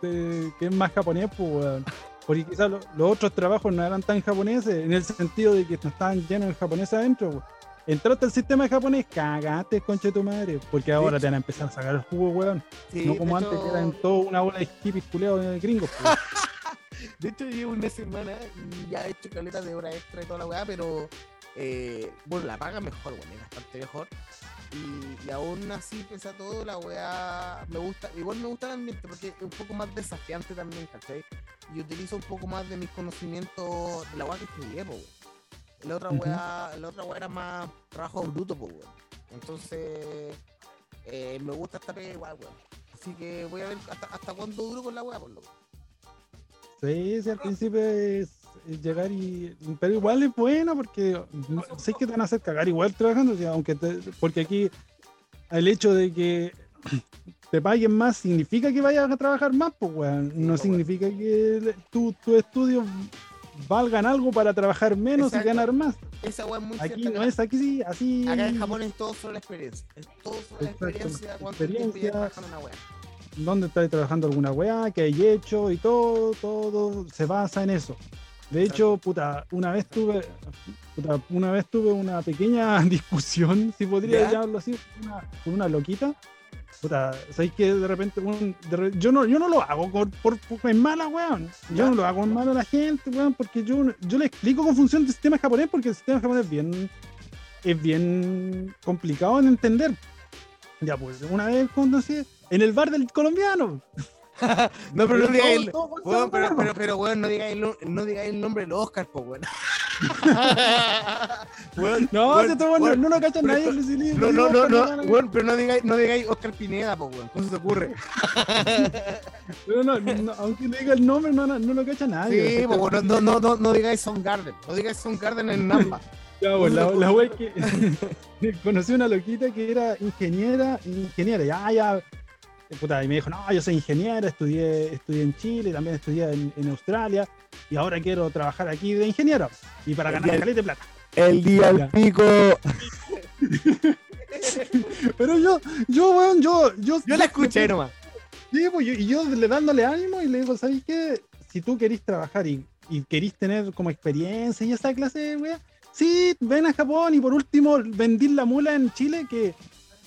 Speaker 2: eh, que es más japonés, pues, weón. Porque quizás lo- los otros trabajos no eran tan japoneses, en el sentido de que no estaban llenos de japonés adentro, weón. Entraste al sistema de japonés, cagaste, concha de tu madre. Porque ahora te van a empezar a sacar el jugo, weón.
Speaker 1: Sí,
Speaker 2: no como antes, que eran toda una bola de hippies culeados de gringos.
Speaker 1: De hecho, llevo una semana y ya he hecho caleta de hora extra y toda la weá, pero eh, bueno, la paga mejor, bueno, es bastante mejor. Y, y aún así, pese a todo, la weá me gusta, igual me gusta el ambiente porque es un poco más desafiante también, ¿cachai? Y utilizo un poco más de mis conocimientos de la weá que estudié, po. La otra weá, la otra weá era más trabajo bruto, po, weón. Entonces, eh, me gusta esta pega igual, weón. Así que voy a ver hasta, hasta cuándo duro con la weá, por lo
Speaker 2: Sí, sí, al principio es, es llegar y. Pero igual es bueno porque no- sé que te van a hacer cagar igual trabajando, o sea, aunque te- porque aquí el hecho de que te paguen más significa que vayas a trabajar más, pues weón. No
Speaker 1: pues,
Speaker 2: significa que tu- tus estudios valgan algo para trabajar menos
Speaker 1: Exacto.
Speaker 2: y ganar más.
Speaker 1: Esa es muy
Speaker 2: Aquí no es aquí sí, así.
Speaker 1: Acá en Japón es todo sobre la experiencia. Es todo sobre la experiencia. Cuánto una
Speaker 2: dónde estás trabajando alguna weá, que hay hecho y todo, todo se basa en eso. De hecho, puta, una vez tuve, puta, una vez tuve una pequeña discusión, si podría
Speaker 1: ¿Ya?
Speaker 2: llamarlo así, con una, con una loquita. Puta, sabéis que de repente un- de yo no yo no lo hago por, por, por- en mala, weón. Yo no lo hago en mala a la gente, weón, porque yo, yo le explico cómo funciona el sistema japonés, porque el sistema japonés es bien, es bien complicado en entender. Ya, pues, una vez conocí en el bar del colombiano.
Speaker 1: No, pero no digáis el, weón, pero, pero, pero, weón, no digáis el, no- digáis el nombre del Oscar, po, weón. Weón,
Speaker 2: No,
Speaker 1: weón, weón,
Speaker 2: no lo cachan
Speaker 1: pero-
Speaker 2: nadie. Elías,
Speaker 1: No, no, no, no,
Speaker 2: no,
Speaker 1: weón, pero no digáis, no digáis Oscar Pineda, po, weón. ¿Cómo se te ocurre?
Speaker 2: no, no, no, aunque le diga el nombre, no, no, no lo cacha nadie.
Speaker 1: Sí, po, weón, no, no, no, no digáis Son Garden. No digáis Son Garden en Namba.
Speaker 2: Ya, pues, la, la wea que conocí una loquita que era ingeniera, ingeniera, ya, ya, puta, y me dijo, no, yo soy ingeniero, estudié, estudié en Chile, también estudié en, en Australia, y ahora quiero trabajar aquí de ingeniero, y para
Speaker 1: El
Speaker 2: ganar caleta de plata.
Speaker 1: El día del pico.
Speaker 2: Pero yo, yo, weón, yo, yo...
Speaker 1: Yo la escuché nomás.
Speaker 2: Sí, pues, yo- y yo le dándole ánimo y le digo, ¿sabes qué? Si tú querís trabajar y, y querís tener como experiencia y esa clase wea, sí, ven a Japón y por último vendí la mula en Chile que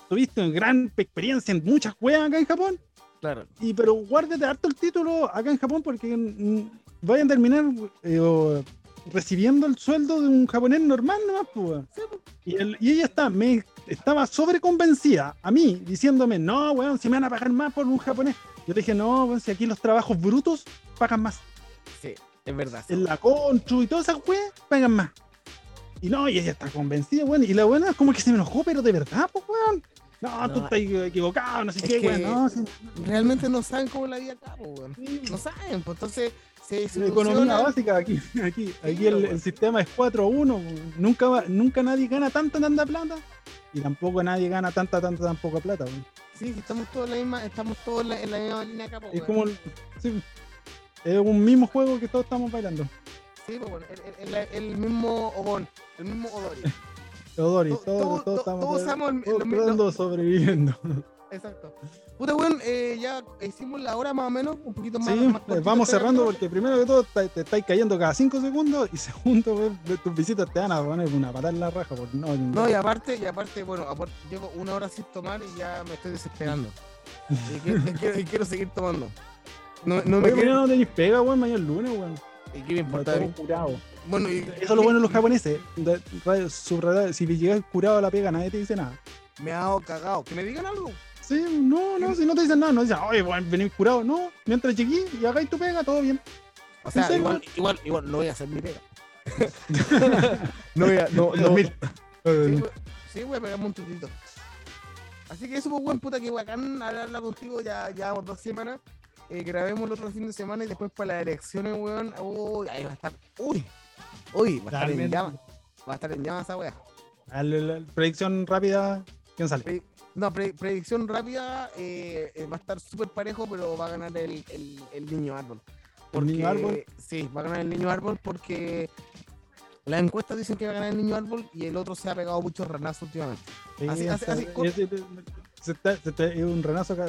Speaker 2: tuviste una gran experiencia en muchas weas acá en Japón.
Speaker 1: Claro.
Speaker 2: Y pero guárdate harto el título acá en Japón porque mm, vayan a terminar eh, o recibiendo el sueldo de un japonés normal nomás, pues. weón. Y, el- y ella está, me estaba sobreconvencida a mí, diciéndome, no, weón, si me van a pagar más por un japonés. Yo le dije, no, weón, si aquí los trabajos brutos pagan más.
Speaker 1: Sí, es verdad.
Speaker 2: En la contru y todas esas weas pagan más. Y no, y ella está convencida, weón. Y la buena es como que se me enojó, pero de verdad, pues, weón. No, tú estás equivocado, no sé
Speaker 1: es
Speaker 2: qué,
Speaker 1: que-
Speaker 2: weón. No, sí,
Speaker 1: Realmente no saben cómo la vida acá, weón.
Speaker 2: sí,
Speaker 1: No saben, pues entonces se
Speaker 2: La economía básica aquí, aquí, aquí
Speaker 1: Sí,
Speaker 2: el, sistema es 4-1. Nunca, nunca nadie gana tanta, tanta plata. Y tampoco nadie gana tanta, tanta, tan poca plata. weón.
Speaker 1: Sí, estamos todos en la misma, estamos todos en la, en la misma línea acá,
Speaker 2: Es como sí, es un mismo juego que todos estamos bailando.
Speaker 1: Sí, pues el- el- el mismo Obon, el mismo Odori.
Speaker 2: Todos,
Speaker 1: todo-
Speaker 2: todos
Speaker 1: to-
Speaker 2: estamos de sobreviviendo.
Speaker 1: Exacto. Puta, weón, eh, ya hicimos la hora más o menos, un poquito más.
Speaker 2: Sí,
Speaker 1: más cortito
Speaker 2: vamos
Speaker 1: este
Speaker 2: cerrando porque primero que todo te, te estáis cayendo cada 5 segundos y segundo, weón, tus visitas te van a poner una patada en la raja. Porque no,
Speaker 1: No, y aparte, y aparte, bueno, aparte, llevo una hora sin tomar y ya me estoy desesperando. Y quiero, y quiero- y quiero seguir tomando. No, no me quiero.
Speaker 2: no tenéis pega, weón, mañana es lunes, weón.
Speaker 1: ¿Y qué me importa?
Speaker 2: curado.
Speaker 1: Bueno, y,
Speaker 2: Eso es lo bueno de los japoneses. subrayar, si llegas curado a la pega, nadie te dice nada.
Speaker 1: Me ha dado cagado. Que me digan algo.
Speaker 2: Sí, no, no, si no te dicen nada, no dicen, oye, bueno, venir curado. No, mientras llegué y hagáis tu pega, todo bien.
Speaker 1: O sea,
Speaker 2: serio?
Speaker 1: igual, igual, igual, no voy a hacer mi pega. no voy a, no, no. We- Sí, voy a pegarme un tutito. Así que eso, pues, buen puta, que bacán hablarla contigo. Ya llevamos dos semanas. Eh, grabemos el otro fin de semana y después para las elecciones, weón. Uy, ahí va a estar. Uy, uy, va a estar en llamas. Va a estar en llamas esa
Speaker 2: la predicción rápida, ¿quién sale?
Speaker 1: Pre- no, pre- predicción rápida. eh, eh, va a estar súper parejo, pero va a ganar el, el, el niño árbol.
Speaker 2: ¿El niño árbol?
Speaker 1: Sí, va a ganar el niño árbol porque las encuestas dicen que va a ganar el niño árbol y el otro se ha pegado muchos ranazos últimamente.
Speaker 2: Sí,
Speaker 1: Así- así- así,
Speaker 2: se está- se está- es un ranazo acá,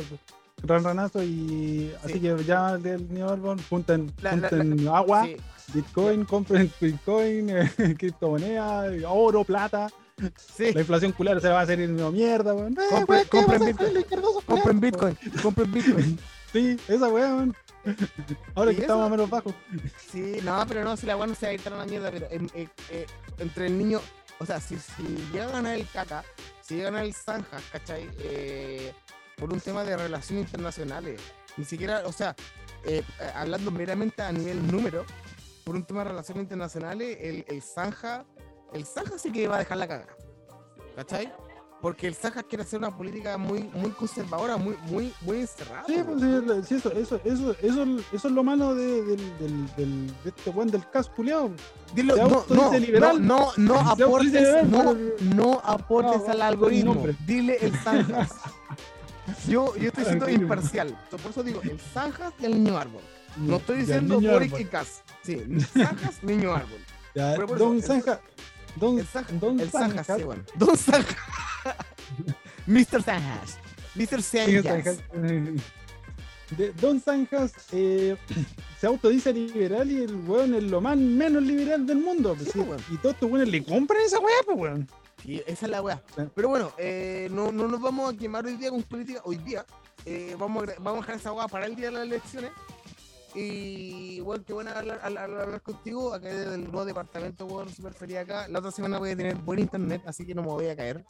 Speaker 2: gran ranazo y así
Speaker 1: Sí.
Speaker 2: que ya del New Árbol, junten,
Speaker 1: La- la-
Speaker 2: junten agua,
Speaker 1: Sí,
Speaker 2: Bitcoin, compren Bitcoin, eh, criptomoneda, oro, plata,
Speaker 1: sí.
Speaker 2: la inflación culera se va a hacer una mierda, weón. Eh,
Speaker 1: Compren-
Speaker 2: weón, ¿qué
Speaker 1: compren Bitcoin. Compren? Bitcoin, compren Bitcoin.
Speaker 2: Sí, esa weón. Ahora
Speaker 1: ¿Y
Speaker 2: que
Speaker 1: eso?
Speaker 2: estamos menos bajos.
Speaker 1: Sí, no, pero no, si la weá no se va a ir tan a la mierda, pero eh, eh, entre el niño, o sea, si, si llega a ganar el caca, si llega a ganar el Zanja, ¿cachai? Eh, por un tema de relaciones internacionales, ni siquiera, o sea, eh, hablando meramente a nivel número, por un tema de relaciones internacionales, el, el Zanja, el Zanja sí que va a dejar la caga, ¿cachai? Porque el Zanja quiere hacer una política muy, muy conservadora, muy, muy, muy encerrada.
Speaker 2: Sí, pues sí, eso, eso, eso, eso, eso es lo malo de, del, del, de este weón del cas culiao.
Speaker 1: Dilo, no, no,
Speaker 2: liberal.
Speaker 1: no, no, no aportes,
Speaker 2: liberal,
Speaker 1: no,
Speaker 2: pero-
Speaker 1: no aportes
Speaker 2: No,
Speaker 1: al
Speaker 2: no,
Speaker 1: algoritmo. Dile el Zanjas. Yo, yo estoy siendo imparcial. Por eso digo el Zanjas y el niño árbol. No estoy diciendo Boric y Cas. Sí, Zanjas, niño árbol.
Speaker 2: Ya,
Speaker 1: pero por eso,
Speaker 2: Don
Speaker 1: el-
Speaker 2: Zanja. Don,
Speaker 1: El Zanjas,
Speaker 2: Don
Speaker 1: el sí, bueno. Don Zanjas. Mr. Zanjas. Mr.
Speaker 2: Zanja. De- Don Zanjas eh, se autodice liberal y el weón es lo más menos liberal del mundo. pues,
Speaker 1: Sí.
Speaker 2: Y todos estos weones le compran esa weá, pues weón.
Speaker 1: Y esa es la weá. Pero bueno, eh, no, no nos vamos a quemar hoy día con política. Hoy día eh, vamos, a, vamos a dejar esa weá para el día de las elecciones. Y bueno, qué bueno hablar, hablar, hablar contigo. Acá desde el nuevo departamento, weón, super feliz acá. La otra semana voy a tener buen internet, así que no me voy a caer.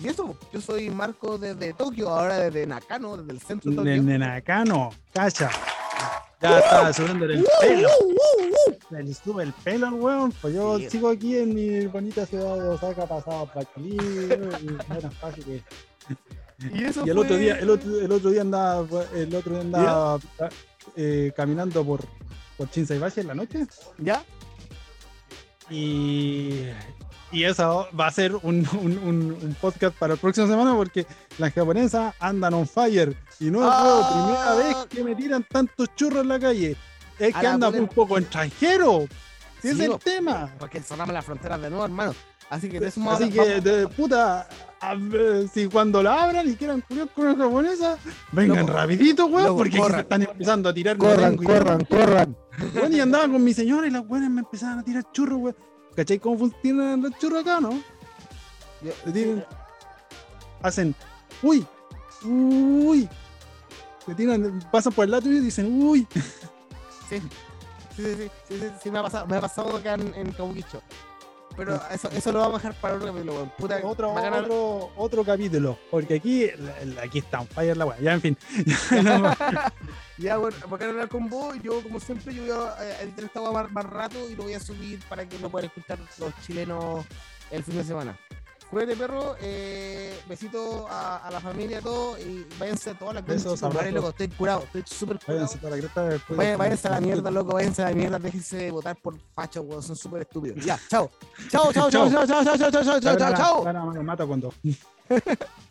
Speaker 1: Y eso, yo soy Marco desde Tokio, ahora desde Nakano, desde el centro de Tokio.
Speaker 2: De Nakano, cacha. Ya estaba subiendo el pelo. Se le sube el pelo al weón. Pues yo
Speaker 1: Sí.
Speaker 2: sigo aquí en mi bonita ciudad de Osaka, pasado por aquí. y bueno, fácil que-
Speaker 1: Y, eso
Speaker 2: Y el otro
Speaker 1: fue-
Speaker 2: día, el otro, el otro día andaba, el otro día andaba eh, caminando por, por Shinsaibashi en la noche
Speaker 1: ¿Ya?
Speaker 2: y Y eso va a ser un, un- un- un podcast para la próxima semana porque las japonesas andan on fire. Y no es
Speaker 1: Ah.
Speaker 2: la primera vez que me tiran tantos churros en la calle. Es
Speaker 1: A
Speaker 2: que
Speaker 1: la
Speaker 2: anda
Speaker 1: poder-
Speaker 2: un poco extranjero.
Speaker 1: Sí,
Speaker 2: es el tema.
Speaker 1: Porque cerramos las fronteras de nuevo, hermano. Así que de eso
Speaker 2: Así que,
Speaker 1: vamos-
Speaker 2: de puta, a ver, si cuando la abran y quieran culiar con una japonesa, vengan
Speaker 1: Loco,
Speaker 2: rapidito, weón, porque aquí se
Speaker 1: corran.
Speaker 2: están empezando a tirar.
Speaker 1: corran, corran, corran.
Speaker 2: Weón, y andaba con mi señora y las buenas me empezaban a tirar churros, weón. ¿Cachai cómo funcionan los churros acá, no? Hacen, uy, uy. Pasan por el lado y dicen, uy.
Speaker 1: Sí, sí, sí, sí, sí, me ha pasado, me ha pasado acá en, en Kabukicho. Pero eso, eso lo vamos a dejar para otro capítulo. Puta,
Speaker 2: Otro,
Speaker 1: hablar-
Speaker 2: otro, otro capítulo, porque aquí, aquí está un fire la weá. Ya, en fin.
Speaker 1: Ya, bueno, bacán hablar con vos. Yo, como siempre, yo voy a editar esta weá más, más rato y lo voy a subir para que lo puedan escuchar los chilenos el fin de semana. Cuídate, perro. Eh, besito a, a la familia, a todos. Y váyanse a todas las
Speaker 2: Besos,
Speaker 1: conchas, madre,
Speaker 2: abrazos.
Speaker 1: loco. Estoy curado, estoy súper curado.
Speaker 2: váyanse para la cresta después.
Speaker 1: Vaya- Váyanse a la mierda, loco, váyanse a la mierda, déjense de votar por fachos, weón, son súper estúpidos. Ya, chao. Chao, chao, chao, chao, chao, chao, chao, chao, chao, chao,
Speaker 2: mata cuando.